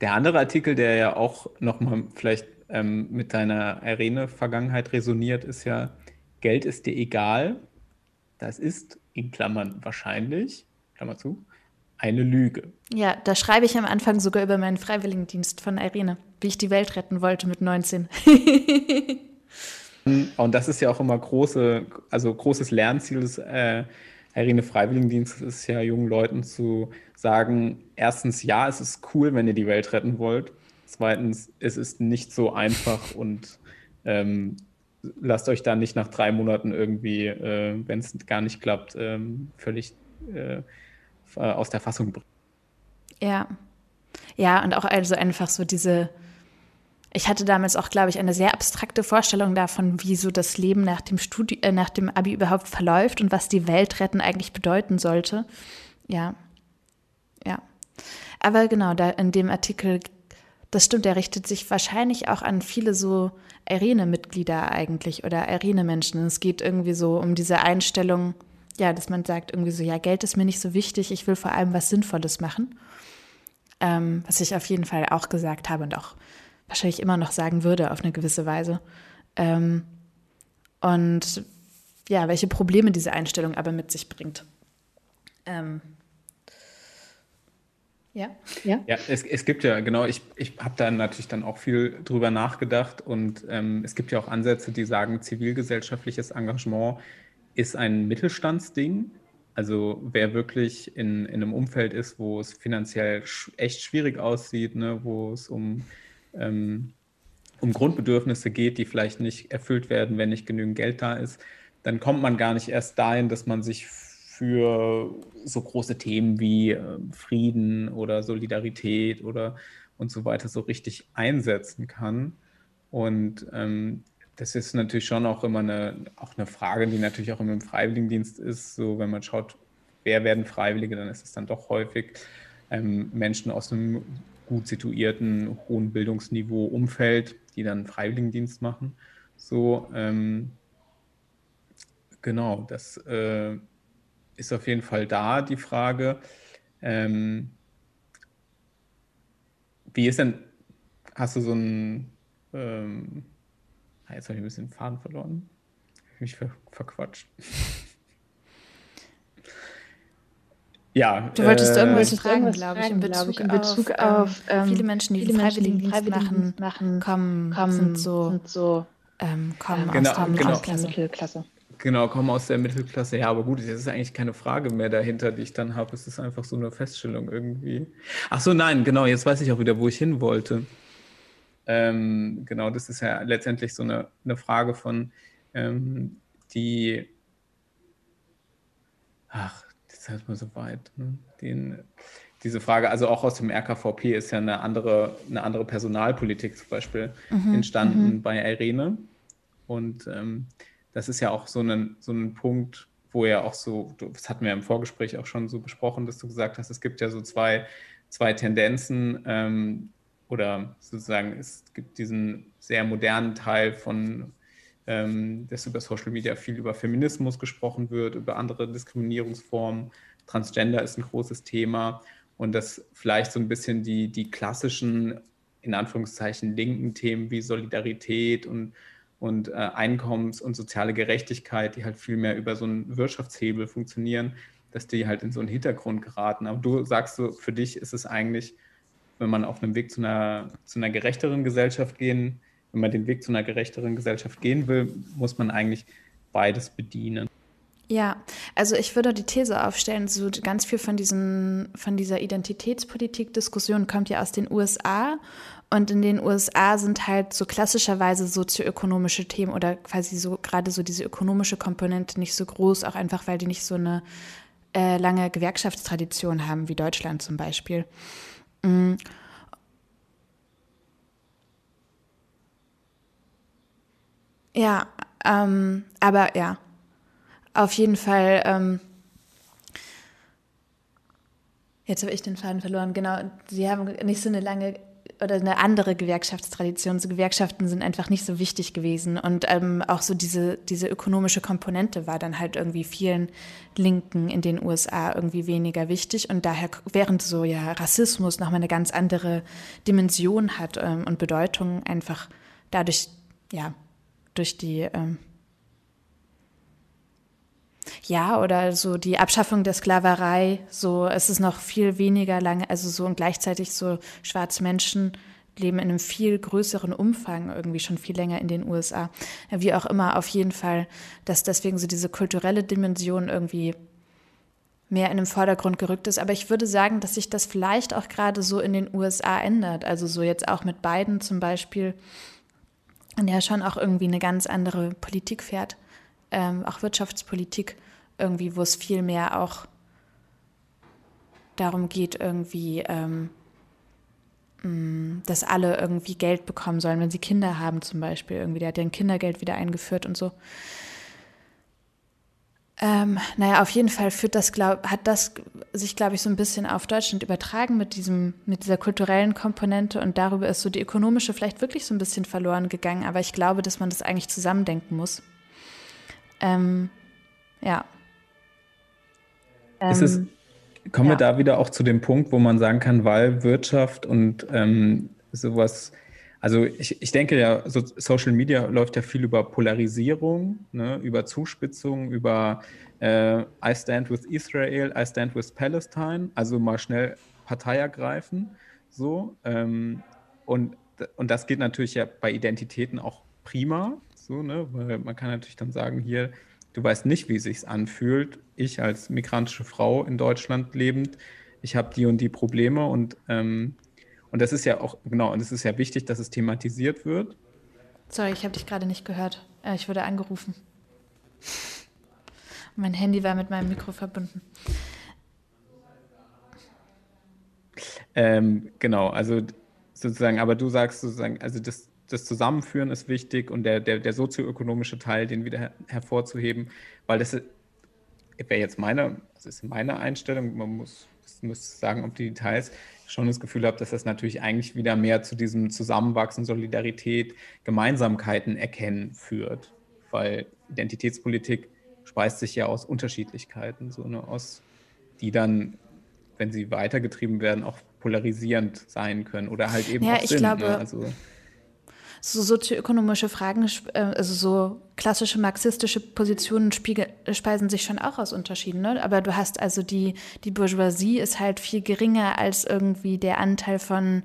Der andere Artikel, der ja auch nochmal vielleicht ähm, mit deiner Arene-Vergangenheit resoniert, ist ja, Geld ist dir egal. Das ist, in Klammern wahrscheinlich, Klammer zu, eine Lüge. Ja, da schreibe ich am Anfang sogar über meinen Freiwilligendienst von Irene, wie ich die Welt retten wollte mit 19. Und das ist ja auch immer große, also großes Lernziel des äh, Irene Freiwilligendienstes ist ja jungen Leuten zu sagen, erstens, ja, es ist cool, wenn ihr die Welt retten wollt. Zweitens, es ist nicht so einfach und ähm, lasst euch da nicht nach drei Monaten irgendwie, äh, wenn es gar nicht klappt, ähm, völlig äh, aus der Fassung bringen. Ja. Ja, und auch also einfach so diese, ich hatte damals auch, glaube ich, eine sehr abstrakte Vorstellung davon, wie so das Leben nach dem Studi äh, nach dem Abi überhaupt verläuft und was die Welt retten eigentlich bedeuten sollte. Ja. Ja. Aber genau, da in dem Artikel, das stimmt, der richtet sich wahrscheinlich auch an viele so Irene-Mitglieder eigentlich oder Irene-Menschen. Es geht irgendwie so um diese Einstellung, ja, dass man sagt irgendwie so, ja, Geld ist mir nicht so wichtig, ich will vor allem was Sinnvolles machen. Ähm, was ich auf jeden Fall auch gesagt habe und auch wahrscheinlich immer noch sagen würde auf eine gewisse Weise. Ähm, und ja, welche Probleme diese Einstellung aber mit sich bringt. Ähm, ja. Ja, ja es, es gibt ja, genau, ich, ich habe da natürlich dann auch viel drüber nachgedacht und ähm, es gibt ja auch Ansätze, die sagen, zivilgesellschaftliches Engagement ist ein Mittelstandsding. Also wer wirklich in, in einem Umfeld ist, wo es finanziell echt schwierig aussieht, ne, wo es um, ähm, um Grundbedürfnisse geht, die vielleicht nicht erfüllt werden, wenn nicht genügend Geld da ist, dann kommt man gar nicht erst dahin, dass man sich für so große Themen wie äh, Frieden oder Solidarität oder und so weiter so richtig einsetzen kann. Und ähm, das ist natürlich schon auch immer eine, auch eine Frage, die natürlich auch im Freiwilligendienst ist. So, wenn man schaut, wer werden Freiwillige, dann ist es dann doch häufig ähm, Menschen aus einem gut situierten, hohen Bildungsniveau Umfeld, die dann Freiwilligendienst machen. So, ähm, genau, das äh, ist auf jeden Fall da die Frage. Ähm, wie ist denn, hast du so ein, ähm, ah, jetzt habe ich ein bisschen den Faden verloren, mich ver verquatscht. Ja, du wolltest äh, irgendwas fragen, glaube ich, in Bezug, ich, in Bezug auf, auf ähm, viele Menschen, die viele Freiwilligendienst Freiwilligen machen, machen, kommen, kommen, sind so, sind so ähm, kommen genau, aus der genau. Mittelklasse. Genau, kommen aus der Mittelklasse. Ja, aber gut, das ist eigentlich keine Frage mehr dahinter, die ich dann habe. Es ist einfach so eine Feststellung irgendwie. Ach so, nein, genau, jetzt weiß ich auch wieder, wo ich hin wollte. Ähm, genau, das ist ja letztendlich so eine, eine Frage von, ähm, die, ach, ist halt mal so weit, ne? Den, diese Frage, also auch aus dem RKVP ist ja eine andere, eine andere Personalpolitik zum Beispiel mhm, entstanden mhm. bei Irene. Und ähm, das ist ja auch so ein, so ein Punkt, wo ja auch so, das hatten wir im Vorgespräch auch schon so besprochen, dass du gesagt hast, es gibt ja so zwei, zwei Tendenzen ähm, oder sozusagen es gibt diesen sehr modernen Teil von, dass über Social Media viel über Feminismus gesprochen wird, über andere Diskriminierungsformen. Transgender ist ein großes Thema und dass vielleicht so ein bisschen die, die klassischen, in Anführungszeichen, linken Themen wie Solidarität und und äh, Einkommens- und soziale Gerechtigkeit, die halt viel mehr über so einen Wirtschaftshebel funktionieren, dass die halt in so einen Hintergrund geraten. Aber du sagst so, für dich ist es eigentlich, wenn man auf einem Weg zu einer, zu einer gerechteren Gesellschaft gehen, wenn man den Weg zu einer gerechteren Gesellschaft gehen will, muss man eigentlich beides bedienen. Ja, also ich würde die These aufstellen, so ganz viel von, diesen, von dieser Identitätspolitik-Diskussion kommt ja aus den USA und in den USA sind halt so klassischerweise sozioökonomische Themen oder quasi so gerade so diese ökonomische Komponente nicht so groß, auch einfach weil die nicht so eine äh, lange Gewerkschaftstradition haben wie Deutschland zum Beispiel. Mhm. Ja, ähm, aber ja, auf jeden Fall. Ähm, jetzt habe ich den Faden verloren. Genau, sie haben nicht so eine lange oder eine andere Gewerkschaftstradition. So Gewerkschaften sind einfach nicht so wichtig gewesen. Und ähm, auch so diese, diese ökonomische Komponente war dann halt irgendwie vielen Linken in den USA irgendwie weniger wichtig. Und daher, während so ja Rassismus nochmal eine ganz andere Dimension hat ähm, und Bedeutung einfach dadurch, ja, durch die ähm, ja, oder so die Abschaffung der Sklaverei, so es ist noch viel weniger lange, also so und gleichzeitig so schwarze Menschen leben in einem viel größeren Umfang, irgendwie schon viel länger in den USA. Wie auch immer, auf jeden Fall, dass deswegen so diese kulturelle Dimension irgendwie mehr in den Vordergrund gerückt ist. Aber ich würde sagen, dass sich das vielleicht auch gerade so in den USA ändert. Also so jetzt auch mit Biden zum Beispiel, der schon auch irgendwie eine ganz andere Politik fährt, ähm, auch Wirtschaftspolitik irgendwie, wo es viel mehr auch darum geht, irgendwie, ähm, mm, dass alle irgendwie Geld bekommen sollen, wenn sie Kinder haben zum Beispiel. Irgendwie, der hat ja ein Kindergeld wieder eingeführt und so. Ähm, naja, auf jeden Fall führt das, glaub, hat das sich, glaube ich, so ein bisschen auf Deutschland übertragen mit, diesem, mit dieser kulturellen Komponente und darüber ist so die ökonomische vielleicht wirklich so ein bisschen verloren gegangen, aber ich glaube, dass man das eigentlich zusammendenken muss. Ähm, ja. Ist es, ähm, kommen ja. wir da wieder auch zu dem Punkt, wo man sagen kann, weil Wirtschaft und ähm, sowas also ich, ich denke ja, so Social Media läuft ja viel über Polarisierung, ne, über Zuspitzung, über äh, I stand with Israel, I stand with Palestine, also mal schnell Partei ergreifen. So, ähm, und, und das geht natürlich ja bei Identitäten auch prima, so, ne, weil man kann natürlich dann sagen, hier, du weißt nicht, wie sich anfühlt. Ich als migrantische Frau in Deutschland lebend, ich habe die und die Probleme und ähm, und das ist ja auch, genau, und es ist ja wichtig, dass es thematisiert wird. Sorry, ich habe dich gerade nicht gehört. Äh, ich wurde angerufen. Mein Handy war mit meinem Mikro verbunden. Ähm, genau, also sozusagen, aber du sagst sozusagen, also das, das Zusammenführen ist wichtig und der, der, der sozioökonomische Teil, den wieder her hervorzuheben, weil das wäre jetzt meine, das ist meine Einstellung, man muss, muss sagen, ob die Details, schon das Gefühl habe, dass das natürlich eigentlich wieder mehr zu diesem Zusammenwachsen, Solidarität, Gemeinsamkeiten erkennen führt. Weil Identitätspolitik speist sich ja aus Unterschiedlichkeiten, so ne, aus, die dann, wenn sie weitergetrieben werden, auch polarisierend sein können oder halt eben ja, auch ich sind. Glaube, ne? also, so sozioökonomische Fragen, äh, also so klassische marxistische Positionen spiegel, speisen sich schon auch aus Unterschieden. Ne? Aber du hast also die, die Bourgeoisie ist halt viel geringer als irgendwie der Anteil von,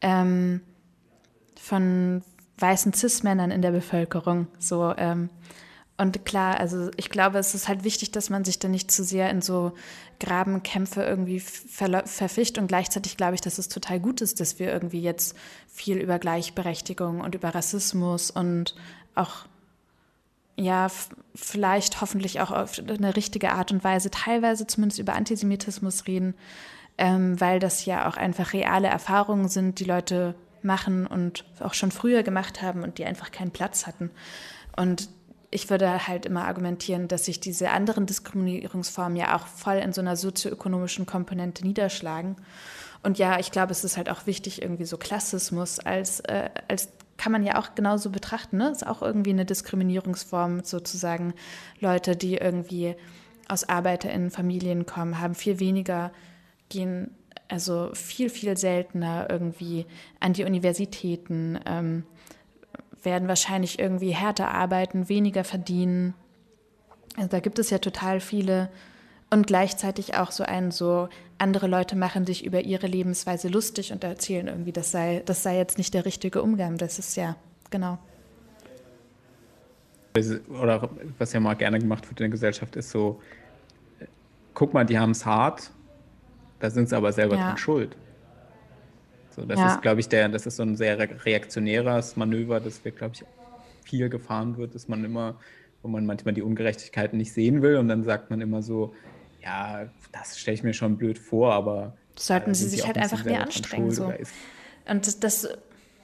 ähm, von weißen Cis-Männern in der Bevölkerung. So, ähm, und klar, also ich glaube, es ist halt wichtig, dass man sich da nicht zu sehr in so Grabenkämpfe irgendwie ver verficht. Und gleichzeitig glaube ich, dass es total gut ist, dass wir irgendwie jetzt viel über Gleichberechtigung und über Rassismus und auch ja, vielleicht hoffentlich auch auf eine richtige Art und Weise, teilweise zumindest über Antisemitismus reden, ähm, weil das ja auch einfach reale Erfahrungen sind, die Leute machen und auch schon früher gemacht haben und die einfach keinen Platz hatten. Und ich würde halt immer argumentieren, dass sich diese anderen Diskriminierungsformen ja auch voll in so einer sozioökonomischen Komponente niederschlagen. Und ja, ich glaube, es ist halt auch wichtig, irgendwie so Klassismus als, äh, als kann man ja auch genauso betrachten. Ne? Ist auch irgendwie eine Diskriminierungsform, sozusagen. Leute, die irgendwie aus ArbeiterInnen-Familien kommen, haben viel weniger, gehen also viel, viel seltener irgendwie an die Universitäten. Ähm, werden wahrscheinlich irgendwie härter arbeiten, weniger verdienen. Also da gibt es ja total viele und gleichzeitig auch so ein so andere Leute machen sich über ihre Lebensweise lustig und erzählen irgendwie, das sei das sei jetzt nicht der richtige Umgang. Das ist ja genau. Oder was ja mal gerne gemacht wird in der Gesellschaft ist so, guck mal, die haben es hart, da sind sie aber selber ja. dran schuld. So, das ja. ist, glaube ich, der, das ist so ein sehr reaktionäres Manöver, das wir, glaube ich, viel gefahren wird, dass man immer, wo man manchmal die Ungerechtigkeiten nicht sehen will und dann sagt man immer so, ja, das stelle ich mir schon blöd vor, aber sollten äh, sie sich halt einfach mehr anstrengen. So. Und das, das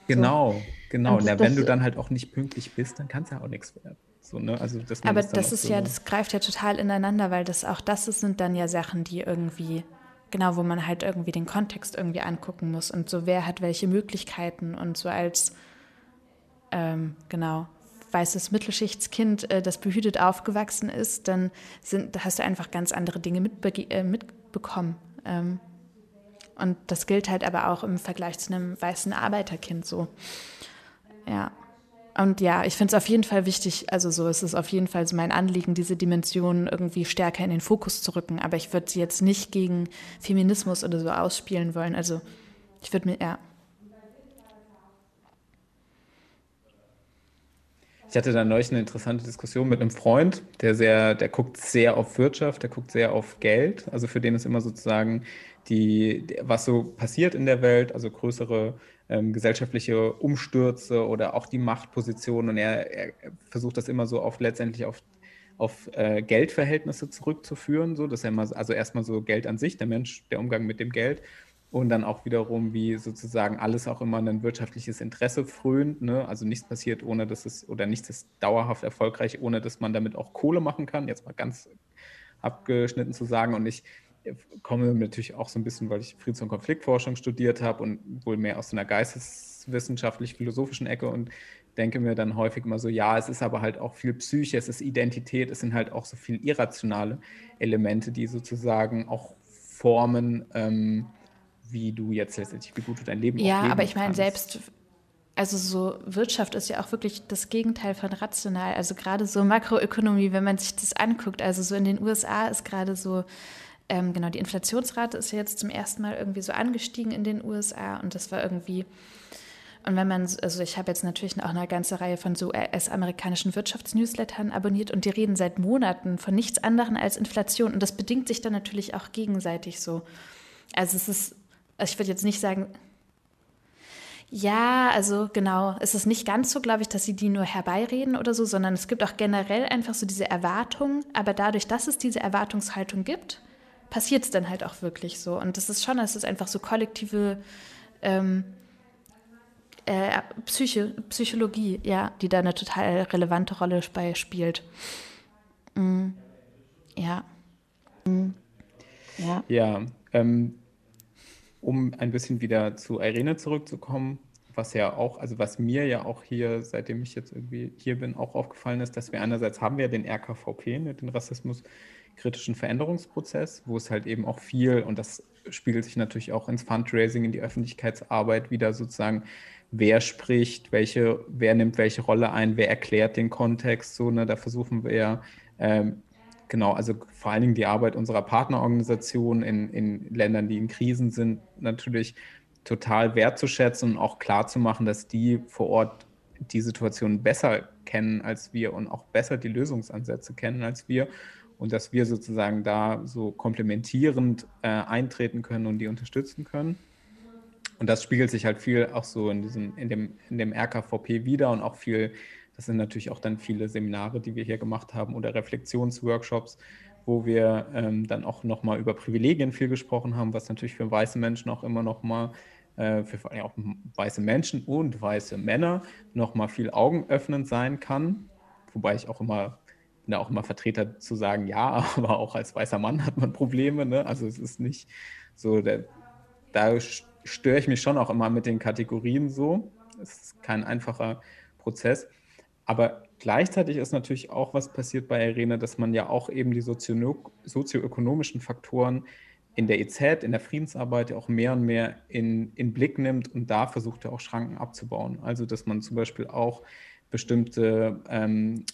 genau, so. genau. Und ja, wenn du dann halt auch nicht pünktlich bist, dann kann es ja auch nichts werden. So, ne? also, aber das ist so ja, das greift ja total ineinander, weil das auch das sind dann ja Sachen, die irgendwie genau, wo man halt irgendwie den Kontext irgendwie angucken muss und so, wer hat welche Möglichkeiten und so als, ähm, genau, weißes Mittelschichtskind, äh, das behütet aufgewachsen ist, dann sind, hast du einfach ganz andere Dinge mitbe äh, mitbekommen. Ähm, und das gilt halt aber auch im Vergleich zu einem weißen Arbeiterkind so. Ja. Und ja, ich finde es auf jeden Fall wichtig, also so ist es auf jeden Fall so mein Anliegen, diese Dimension irgendwie stärker in den Fokus zu rücken. Aber ich würde sie jetzt nicht gegen Feminismus oder so ausspielen wollen. Also ich würde mir, ja. Ich hatte da neulich eine interessante Diskussion mit einem Freund, der sehr, der guckt sehr auf Wirtschaft, der guckt sehr auf Geld. Also für den ist immer sozusagen die, was so passiert in der Welt, also größere ähm, gesellschaftliche Umstürze oder auch die Machtposition. Und er, er, versucht das immer so auf letztendlich auf, auf äh, Geldverhältnisse zurückzuführen, so dass er immer, also erstmal so Geld an sich, der Mensch, der Umgang mit dem Geld und dann auch wiederum, wie sozusagen alles auch immer ein wirtschaftliches Interesse frönt. Ne? Also nichts passiert, ohne dass es, oder nichts ist dauerhaft erfolgreich, ohne dass man damit auch Kohle machen kann. Jetzt mal ganz abgeschnitten zu sagen. Und ich komme natürlich auch so ein bisschen, weil ich Friedens- und Konfliktforschung studiert habe und wohl mehr aus einer geisteswissenschaftlich-philosophischen Ecke und denke mir dann häufig immer so, ja, es ist aber halt auch viel Psyche, es ist Identität, es sind halt auch so viel irrationale Elemente, die sozusagen auch formen, ähm, wie du jetzt letztendlich, wie gut du dein Leben Ja, aber ich meine, selbst, also so Wirtschaft ist ja auch wirklich das Gegenteil von rational. Also gerade so Makroökonomie, wenn man sich das anguckt, also so in den USA ist gerade so, ähm, genau, die Inflationsrate ist ja jetzt zum ersten Mal irgendwie so angestiegen in den USA und das war irgendwie. Und wenn man, also ich habe jetzt natürlich auch eine ganze Reihe von so US-amerikanischen Wirtschaftsnewslettern abonniert und die reden seit Monaten von nichts anderem als Inflation und das bedingt sich dann natürlich auch gegenseitig so. Also es ist also ich würde jetzt nicht sagen, ja, also genau, es ist nicht ganz so, glaube ich, dass sie die nur herbeireden oder so, sondern es gibt auch generell einfach so diese Erwartung, aber dadurch, dass es diese Erwartungshaltung gibt, passiert es dann halt auch wirklich so. Und das ist schon, es ist einfach so kollektive ähm, äh, Psyche, Psychologie, ja, die da eine total relevante Rolle bei spielt. Mm, ja. Mm, ja. Ja, ähm, um ein bisschen wieder zu Irene zurückzukommen, was ja auch, also was mir ja auch hier, seitdem ich jetzt irgendwie hier bin, auch aufgefallen ist, dass wir einerseits haben wir den RKVP, ne, den Rassismus-kritischen Veränderungsprozess, wo es halt eben auch viel, und das spiegelt sich natürlich auch ins Fundraising, in die Öffentlichkeitsarbeit wieder sozusagen, wer spricht, welche, wer nimmt welche Rolle ein, wer erklärt den Kontext, so, ne, da versuchen wir ja ähm, Genau, also vor allen Dingen die Arbeit unserer Partnerorganisationen in, in Ländern, die in Krisen sind, natürlich total wertzuschätzen und auch klarzumachen, dass die vor Ort die Situation besser kennen als wir und auch besser die Lösungsansätze kennen als wir und dass wir sozusagen da so komplementierend äh, eintreten können und die unterstützen können. Und das spiegelt sich halt viel auch so in diesem, in dem, in dem RKVP wieder und auch viel das sind natürlich auch dann viele Seminare, die wir hier gemacht haben oder Reflexionsworkshops, wo wir ähm, dann auch nochmal über Privilegien viel gesprochen haben, was natürlich für weiße Menschen auch immer nochmal, äh, für vor allem auch weiße Menschen und weiße Männer nochmal viel augenöffnend sein kann. Wobei ich auch immer bin da auch immer Vertreter zu sagen, ja, aber auch als weißer Mann hat man Probleme. Ne? Also es ist nicht so, der, da störe ich mich schon auch immer mit den Kategorien so. Es ist kein einfacher Prozess. Aber gleichzeitig ist natürlich auch was passiert bei Irene, dass man ja auch eben die sozioökonomischen Faktoren in der EZ, in der Friedensarbeit auch mehr und mehr in, in Blick nimmt und da versucht er auch Schranken abzubauen. Also dass man zum Beispiel auch bestimmte, ähm,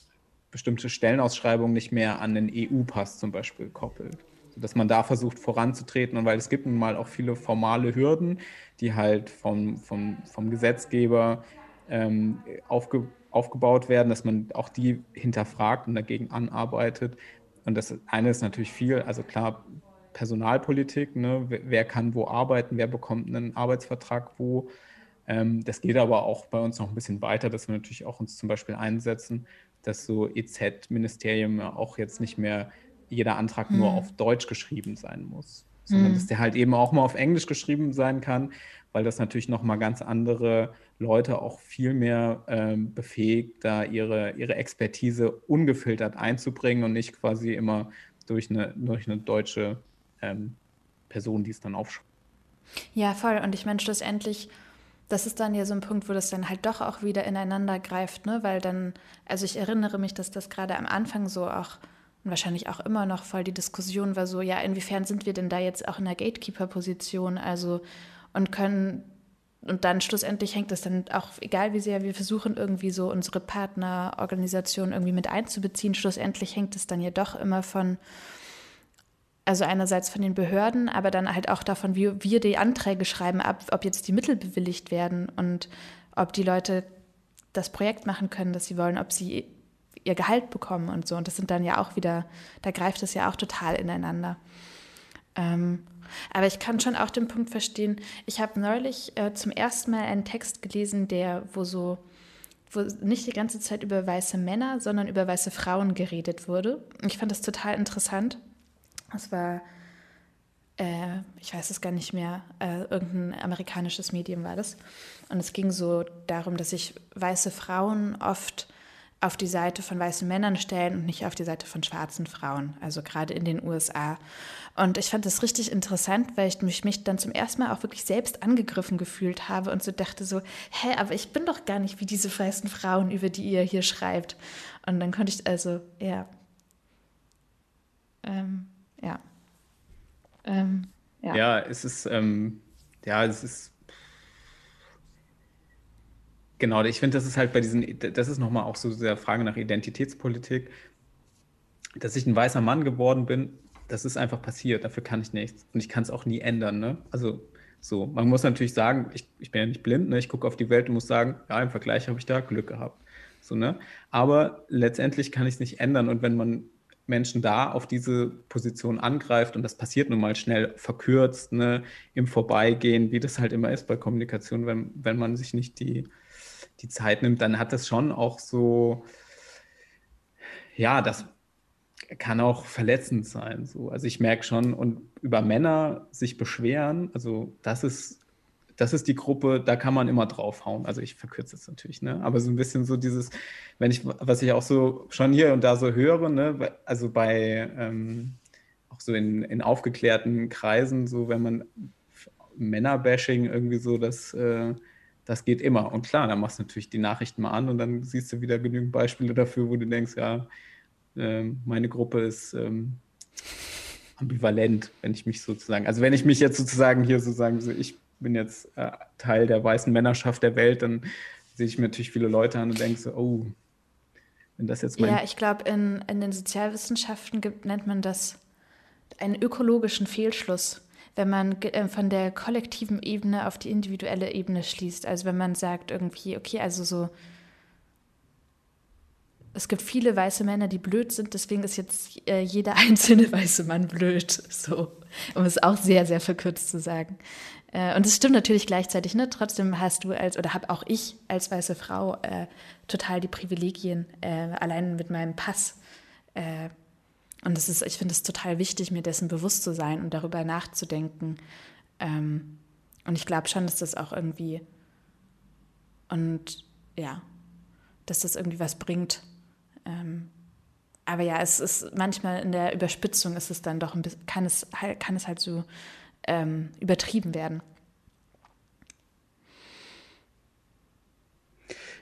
bestimmte Stellenausschreibungen nicht mehr an den EU-Pass zum Beispiel koppelt. Dass man da versucht voranzutreten und weil es gibt nun mal auch viele formale Hürden, die halt vom, vom, vom Gesetzgeber ähm, aufge aufgebaut werden, dass man auch die hinterfragt und dagegen anarbeitet. Und das eine ist natürlich viel, also klar, Personalpolitik, ne? wer kann wo arbeiten, wer bekommt einen Arbeitsvertrag wo. Ähm, das geht aber auch bei uns noch ein bisschen weiter, dass wir natürlich auch uns zum Beispiel einsetzen, dass so EZ-Ministerien auch jetzt nicht mehr jeder Antrag hm. nur auf Deutsch geschrieben sein muss, sondern hm. dass der halt eben auch mal auf Englisch geschrieben sein kann, weil das natürlich nochmal ganz andere Leute auch viel mehr ähm, befähigt, da ihre, ihre Expertise ungefiltert einzubringen und nicht quasi immer durch eine, durch eine deutsche ähm, Person, die es dann aufschreibt. Ja, voll. Und ich meine, schlussendlich, das ist dann ja so ein Punkt, wo das dann halt doch auch wieder ineinander greift, ne? Weil dann, also ich erinnere mich, dass das gerade am Anfang so auch und wahrscheinlich auch immer noch voll die Diskussion war so, ja, inwiefern sind wir denn da jetzt auch in der Gatekeeper-Position? Also und können und dann schlussendlich hängt es dann auch, egal wie sehr wir versuchen, irgendwie so unsere Partnerorganisationen irgendwie mit einzubeziehen, schlussendlich hängt es dann ja doch immer von, also einerseits von den Behörden, aber dann halt auch davon, wie wir die Anträge schreiben, ab, ob jetzt die Mittel bewilligt werden und ob die Leute das Projekt machen können, das sie wollen, ob sie ihr Gehalt bekommen und so. Und das sind dann ja auch wieder, da greift es ja auch total ineinander. Ähm, aber ich kann schon auch den Punkt verstehen. Ich habe neulich äh, zum ersten Mal einen Text gelesen, der, wo so, wo nicht die ganze Zeit über weiße Männer, sondern über weiße Frauen geredet wurde. Ich fand das total interessant. Es war, äh, ich weiß es gar nicht mehr, äh, irgendein amerikanisches Medium war das. Und es ging so darum, dass sich weiße Frauen oft auf die Seite von weißen Männern stellen und nicht auf die Seite von schwarzen Frauen, also gerade in den USA. Und ich fand das richtig interessant, weil ich mich, mich dann zum ersten Mal auch wirklich selbst angegriffen gefühlt habe und so dachte so, hä, aber ich bin doch gar nicht wie diese weißen Frauen, über die ihr hier schreibt. Und dann konnte ich also, ja, ähm, ja. Ähm, ja. ja. es ist, ähm, ja, es ist, genau, ich finde, das ist halt bei diesen, das ist nochmal auch so der Frage nach Identitätspolitik, dass ich ein weißer Mann geworden bin, das ist einfach passiert, dafür kann ich nichts. Und ich kann es auch nie ändern, ne? Also so, man muss natürlich sagen, ich, ich bin ja nicht blind, ne? ich gucke auf die Welt und muss sagen, ja, im Vergleich habe ich da Glück gehabt. So, ne? Aber letztendlich kann ich es nicht ändern. Und wenn man Menschen da auf diese Position angreift, und das passiert nun mal schnell verkürzt, ne, im Vorbeigehen, wie das halt immer ist bei Kommunikation, wenn, wenn man sich nicht die, die Zeit nimmt, dann hat das schon auch so, ja, das kann auch verletzend sein. So. Also ich merke schon, und über Männer sich beschweren, also das ist, das ist die Gruppe, da kann man immer draufhauen. Also ich verkürze es natürlich, ne? Aber so ein bisschen so dieses, wenn ich, was ich auch so schon hier und da so höre, ne, also bei ähm, auch so in, in aufgeklärten Kreisen, so wenn man Männerbashing irgendwie so, das, äh, das geht immer. Und klar, dann machst du natürlich die Nachrichten mal an und dann siehst du wieder genügend Beispiele dafür, wo du denkst, ja, ähm, meine Gruppe ist ähm, ambivalent, wenn ich mich sozusagen, also wenn ich mich jetzt sozusagen hier sozusagen, so ich bin jetzt äh, Teil der weißen Männerschaft der Welt, dann sehe ich mir natürlich viele Leute an und denke so, oh, wenn das jetzt mein... Ja, ich glaube, in, in den Sozialwissenschaften gibt, nennt man das einen ökologischen Fehlschluss, wenn man äh, von der kollektiven Ebene auf die individuelle Ebene schließt. Also wenn man sagt irgendwie, okay, also so es gibt viele weiße Männer, die blöd sind, deswegen ist jetzt äh, jeder einzelne weiße Mann blöd. So, um es auch sehr, sehr verkürzt zu sagen. Äh, und es stimmt natürlich gleichzeitig, ne? Trotzdem hast du als, oder habe auch ich als weiße Frau äh, total die Privilegien, äh, allein mit meinem Pass. Äh, und das ist, ich finde es total wichtig, mir dessen bewusst zu sein und darüber nachzudenken. Ähm, und ich glaube schon, dass das auch irgendwie und ja, dass das irgendwie was bringt, ähm, aber ja, es ist manchmal in der Überspitzung ist es dann doch ein bisschen, kann es halt, kann es halt so ähm, übertrieben werden.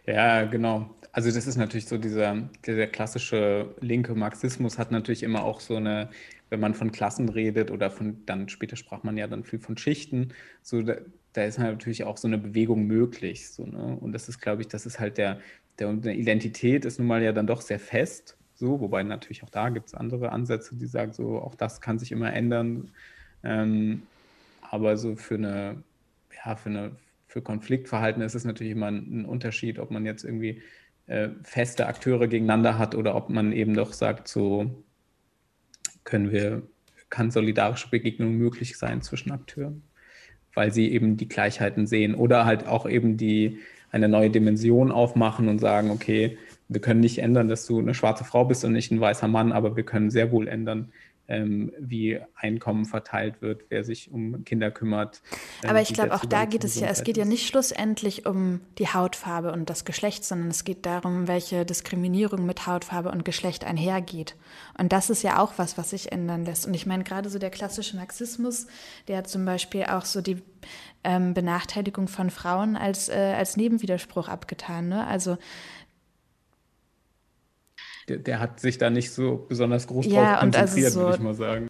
Ja, genau. Also das ist natürlich so dieser, dieser klassische linke Marxismus hat natürlich immer auch so eine, wenn man von Klassen redet oder von, dann später sprach man ja dann viel von Schichten, so da, da ist natürlich auch so eine Bewegung möglich. So, ne? Und das ist, glaube ich, das ist halt der, der, Identität ist nun mal ja dann doch sehr fest, so, wobei natürlich auch da gibt es andere Ansätze, die sagen, so, auch das kann sich immer ändern. Ähm, aber so für eine, ja, für eine, für Konfliktverhalten ist es natürlich immer ein, ein Unterschied, ob man jetzt irgendwie äh, feste Akteure gegeneinander hat oder ob man eben doch sagt, so können wir, kann solidarische Begegnung möglich sein zwischen Akteuren, weil sie eben die Gleichheiten sehen oder halt auch eben die, eine neue Dimension aufmachen und sagen, okay, wir können nicht ändern, dass du eine schwarze Frau bist und nicht ein weißer Mann, aber wir können sehr wohl ändern, ähm, wie Einkommen verteilt wird, wer sich um Kinder kümmert. Ähm, Aber ich glaube, auch da geht es ja, es geht ja nicht schlussendlich um die Hautfarbe und das Geschlecht, sondern es geht darum, welche Diskriminierung mit Hautfarbe und Geschlecht einhergeht. Und das ist ja auch was, was sich ändern lässt. Und ich meine, gerade so der klassische Marxismus, der hat zum Beispiel auch so die ähm, Benachteiligung von Frauen als, äh, als Nebenwiderspruch abgetan. Ne? Also der, der, hat sich da nicht so besonders groß ja, drauf konzentriert, also so, würde ich mal sagen.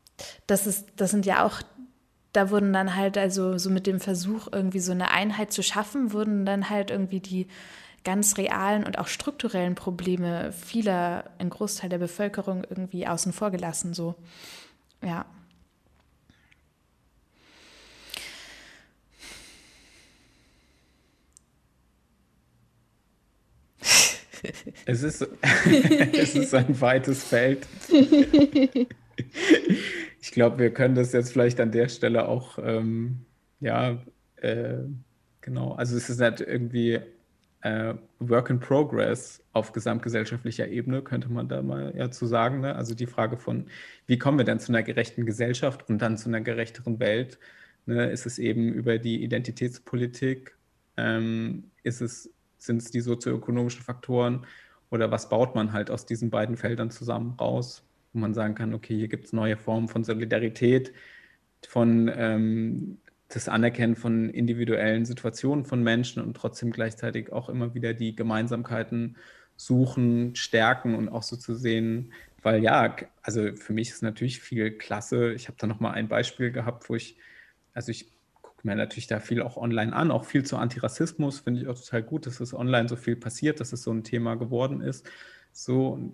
Das, ist, das sind ja auch, da wurden dann halt also so mit dem Versuch, irgendwie so eine Einheit zu schaffen, wurden dann halt irgendwie die ganz realen und auch strukturellen Probleme vieler, ein Großteil der Bevölkerung irgendwie außen vor gelassen. So, ja. Es, ist, es ist ein weites Feld. ich glaube, wir können das jetzt vielleicht an der Stelle auch, ähm, ja, äh, genau. Also es ist halt irgendwie äh, Work in Progress auf gesamtgesellschaftlicher Ebene, könnte man da mal ja zu sagen. Ne? Also die Frage von, wie kommen wir denn zu einer gerechten Gesellschaft und dann zu einer gerechteren Welt? Ne? Ist es eben über die Identitätspolitik? Ähm, ist es, sind es die sozioökonomischen Faktoren? Oder was baut man halt aus diesen beiden Feldern zusammen raus? Wo man sagen kann, okay, hier gibt es neue Formen von Solidarität, von ähm, das Anerkennen von individuellen Situationen von Menschen und trotzdem gleichzeitig auch immer wieder die Gemeinsamkeiten suchen, stärken und auch so zu sehen, weil ja, also für mich ist natürlich viel klasse. Ich habe da noch mal ein Beispiel gehabt, wo ich, also ich gucke mir natürlich da viel auch online an, auch viel zu Antirassismus, finde ich auch total gut, dass es online so viel passiert, dass es so ein Thema geworden ist. So,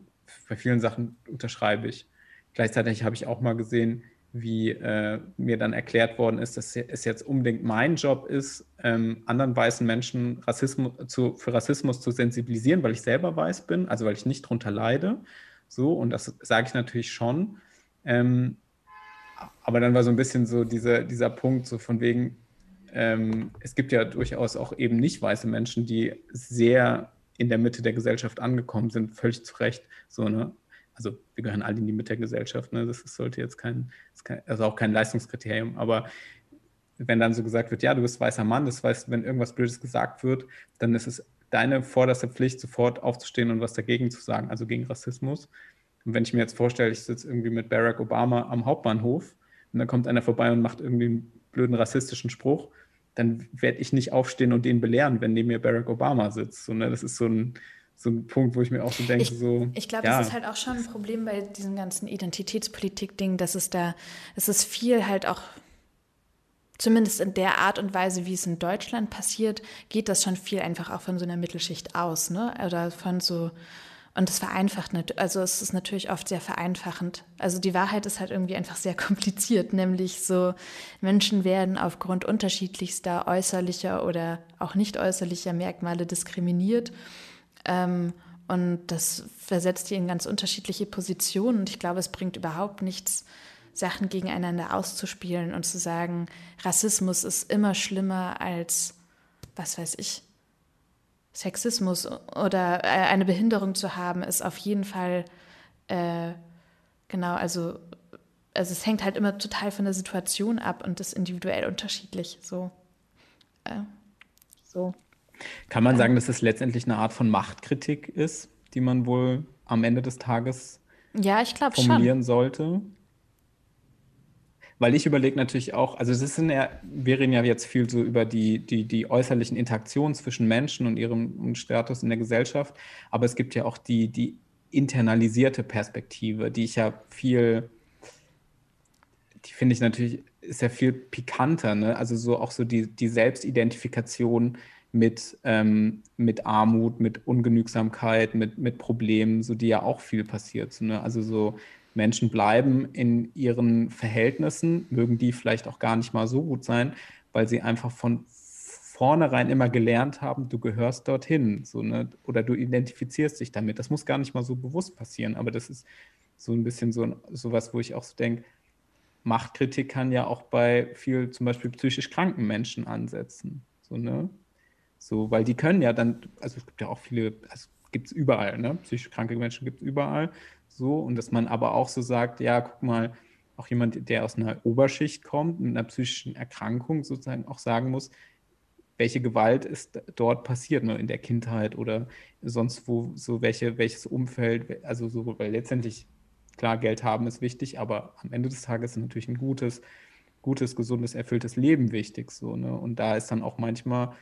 bei vielen Sachen unterschreibe ich. Gleichzeitig habe ich auch mal gesehen, wie äh, mir dann erklärt worden ist, dass es jetzt unbedingt mein Job ist, ähm, anderen weißen Menschen Rassismus zu, für Rassismus zu sensibilisieren, weil ich selber weiß bin, also weil ich nicht drunter leide. So, und das sage ich natürlich schon. Ähm, aber dann war so ein bisschen so diese, dieser Punkt, so von wegen, ähm, es gibt ja durchaus auch eben nicht weiße Menschen, die sehr in der Mitte der Gesellschaft angekommen sind, völlig zu Recht. So, ne? also wir gehören alle in die Mitte der Gesellschaft, ne? das ist, sollte jetzt kein, kein, also auch kein Leistungskriterium, aber wenn dann so gesagt wird, ja, du bist weißer Mann, das heißt, wenn irgendwas Blödes gesagt wird, dann ist es deine vorderste Pflicht, sofort aufzustehen und was dagegen zu sagen, also gegen Rassismus. Und wenn ich mir jetzt vorstelle, ich sitze irgendwie mit Barack Obama am Hauptbahnhof und dann kommt einer vorbei und macht irgendwie einen blöden rassistischen Spruch, dann werde ich nicht aufstehen und den belehren, wenn neben mir Barack Obama sitzt. So, ne? Das ist so ein, so ein Punkt, wo ich mir auch so denke, ich, so. Ich glaube, ja. das ist halt auch schon ein Problem bei diesem ganzen Identitätspolitik-Ding, dass es da, es ist viel halt auch, zumindest in der Art und Weise, wie es in Deutschland passiert, geht das schon viel einfach auch von so einer Mittelschicht aus, ne? Oder von so, und es vereinfacht nicht, also es ist natürlich oft sehr vereinfachend. Also die Wahrheit ist halt irgendwie einfach sehr kompliziert, nämlich so Menschen werden aufgrund unterschiedlichster äußerlicher oder auch nicht äußerlicher Merkmale diskriminiert. Ähm, und das versetzt die in ganz unterschiedliche Positionen. Und ich glaube, es bringt überhaupt nichts, Sachen gegeneinander auszuspielen und zu sagen, Rassismus ist immer schlimmer als, was weiß ich, Sexismus oder äh, eine Behinderung zu haben, ist auf jeden Fall, äh, genau, also, also es hängt halt immer total von der Situation ab und ist individuell unterschiedlich. So. Äh, so. Kann man sagen, dass es letztendlich eine Art von Machtkritik ist, die man wohl am Ende des Tages ja, ich formulieren schon. sollte? Weil ich überlege natürlich auch, also es ist ja, wir reden ja jetzt viel so über die, die, die äußerlichen Interaktionen zwischen Menschen und ihrem Status in der Gesellschaft, aber es gibt ja auch die, die internalisierte Perspektive, die ich ja viel, die finde ich natürlich, ist ja viel pikanter, ne? Also so auch so die, die Selbstidentifikation mit, ähm, mit Armut, mit Ungenügsamkeit, mit, mit Problemen, so die ja auch viel passiert. Ne? Also so Menschen bleiben in ihren Verhältnissen, mögen die vielleicht auch gar nicht mal so gut sein, weil sie einfach von vornherein immer gelernt haben, du gehörst dorthin, so, ne? oder du identifizierst dich damit. Das muss gar nicht mal so bewusst passieren, aber das ist so ein bisschen so, so was, wo ich auch so denke, Machtkritik kann ja auch bei viel zum Beispiel psychisch kranken Menschen ansetzen. So, ne? So, weil die können ja dann, also es gibt ja auch viele, also gibt es überall, ne? Psychisch kranke Menschen gibt es überall. So, und dass man aber auch so sagt, ja, guck mal, auch jemand, der aus einer Oberschicht kommt, mit einer psychischen Erkrankung sozusagen auch sagen muss, welche Gewalt ist dort passiert, ne, in der Kindheit oder sonst wo, so welche, welches Umfeld, also so, weil letztendlich, klar, Geld haben ist wichtig, aber am Ende des Tages ist natürlich ein gutes, gutes, gesundes, erfülltes Leben wichtig, so, ne, und da ist dann auch manchmal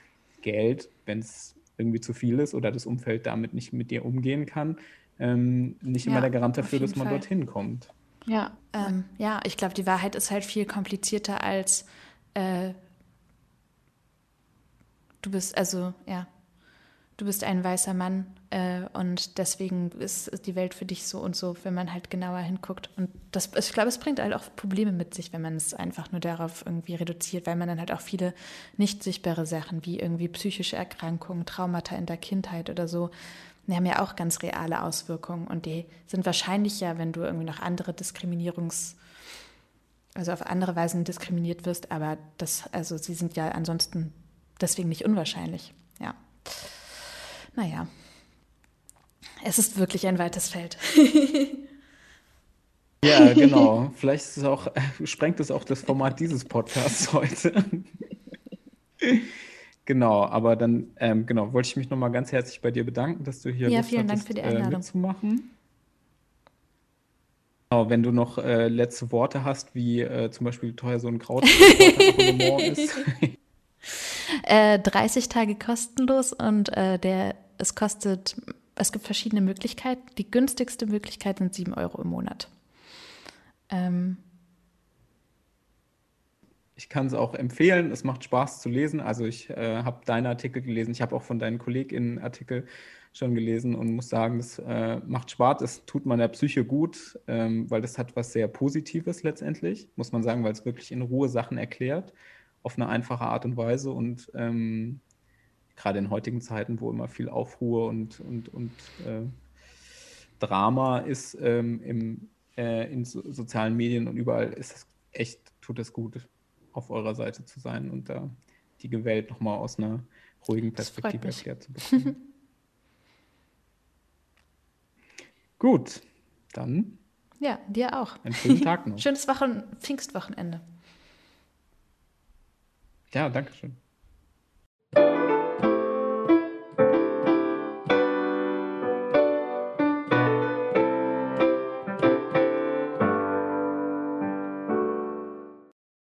Geld, wenn es irgendwie zu viel ist oder das Umfeld damit nicht mit dir umgehen kann, ähm, nicht ja, immer der Garant dafür, dass man Fall. dorthin kommt. Ja, ähm, ja, ich glaube, die Wahrheit ist halt viel komplizierter als äh, du bist, also ja, du bist ein weißer Mann äh, und deswegen ist, ist, die Welt für dich so und so, wenn man halt genauer hinguckt. Und das, ich glaube, es bringt halt auch Probleme mit sich, wenn man es einfach nur darauf irgendwie reduziert, weil man dann halt auch viele nicht sichtbare Sachen wie irgendwie psychische Erkrankungen, Traumata in der Kindheit oder so die haben ja auch ganz reale Auswirkungen und die sind wahrscheinlich ja, wenn du irgendwie noch andere Diskriminierungs- also auf andere Weisen diskriminiert wirst, aber das, also sie sind ja ansonsten deswegen nicht unwahrscheinlich. Ja. Naja. Es ist wirklich ein weites Feld. ja, genau. Vielleicht es auch, sprengt es auch das Format dieses Podcasts heute. genau, aber dann, ähm, genau, wollte ich mich nochmal ganz herzlich bei dir bedanken, dass du hier ja, Lust vielen hattest, Dank für die Einladung. Äh, mitzumachen. Genau, wenn du noch äh, letzte Worte hast, wie äh, zum Beispiel wie teuer so ein Krautabonnement ist. äh, 30 Tage kostenlos und äh, der, es kostet, es gibt verschiedene Möglichkeiten. Die günstigste Möglichkeit sind 7 Euro im Monat. Ähm. Ich kann es auch empfehlen, es macht Spaß zu lesen. Also ich äh, habe deine Artikel gelesen, ich habe auch von deinen KollegInnen Artikel schon gelesen und muss sagen, das äh, macht Spaß, es tut meiner Psyche gut, ähm, weil das hat was sehr Positives letztendlich, muss man sagen, weil es wirklich in Ruhe Sachen erklärt, auf eine einfache Art und Weise und ähm, gerade in heutigen Zeiten, wo immer viel Aufruhr und, und, und äh, Drama ist ähm, im, äh, in so, sozialen Medien und überall ist es echt, tut es gut, auf eurer Seite zu sein und da die Welt nochmal aus einer ruhigen Perspektive erklärt zu bekommen. Gut, dann. Ja, dir auch. Einen schönen Tag noch. Schönes Wochen Pfingstwochenende. Ja, danke schön.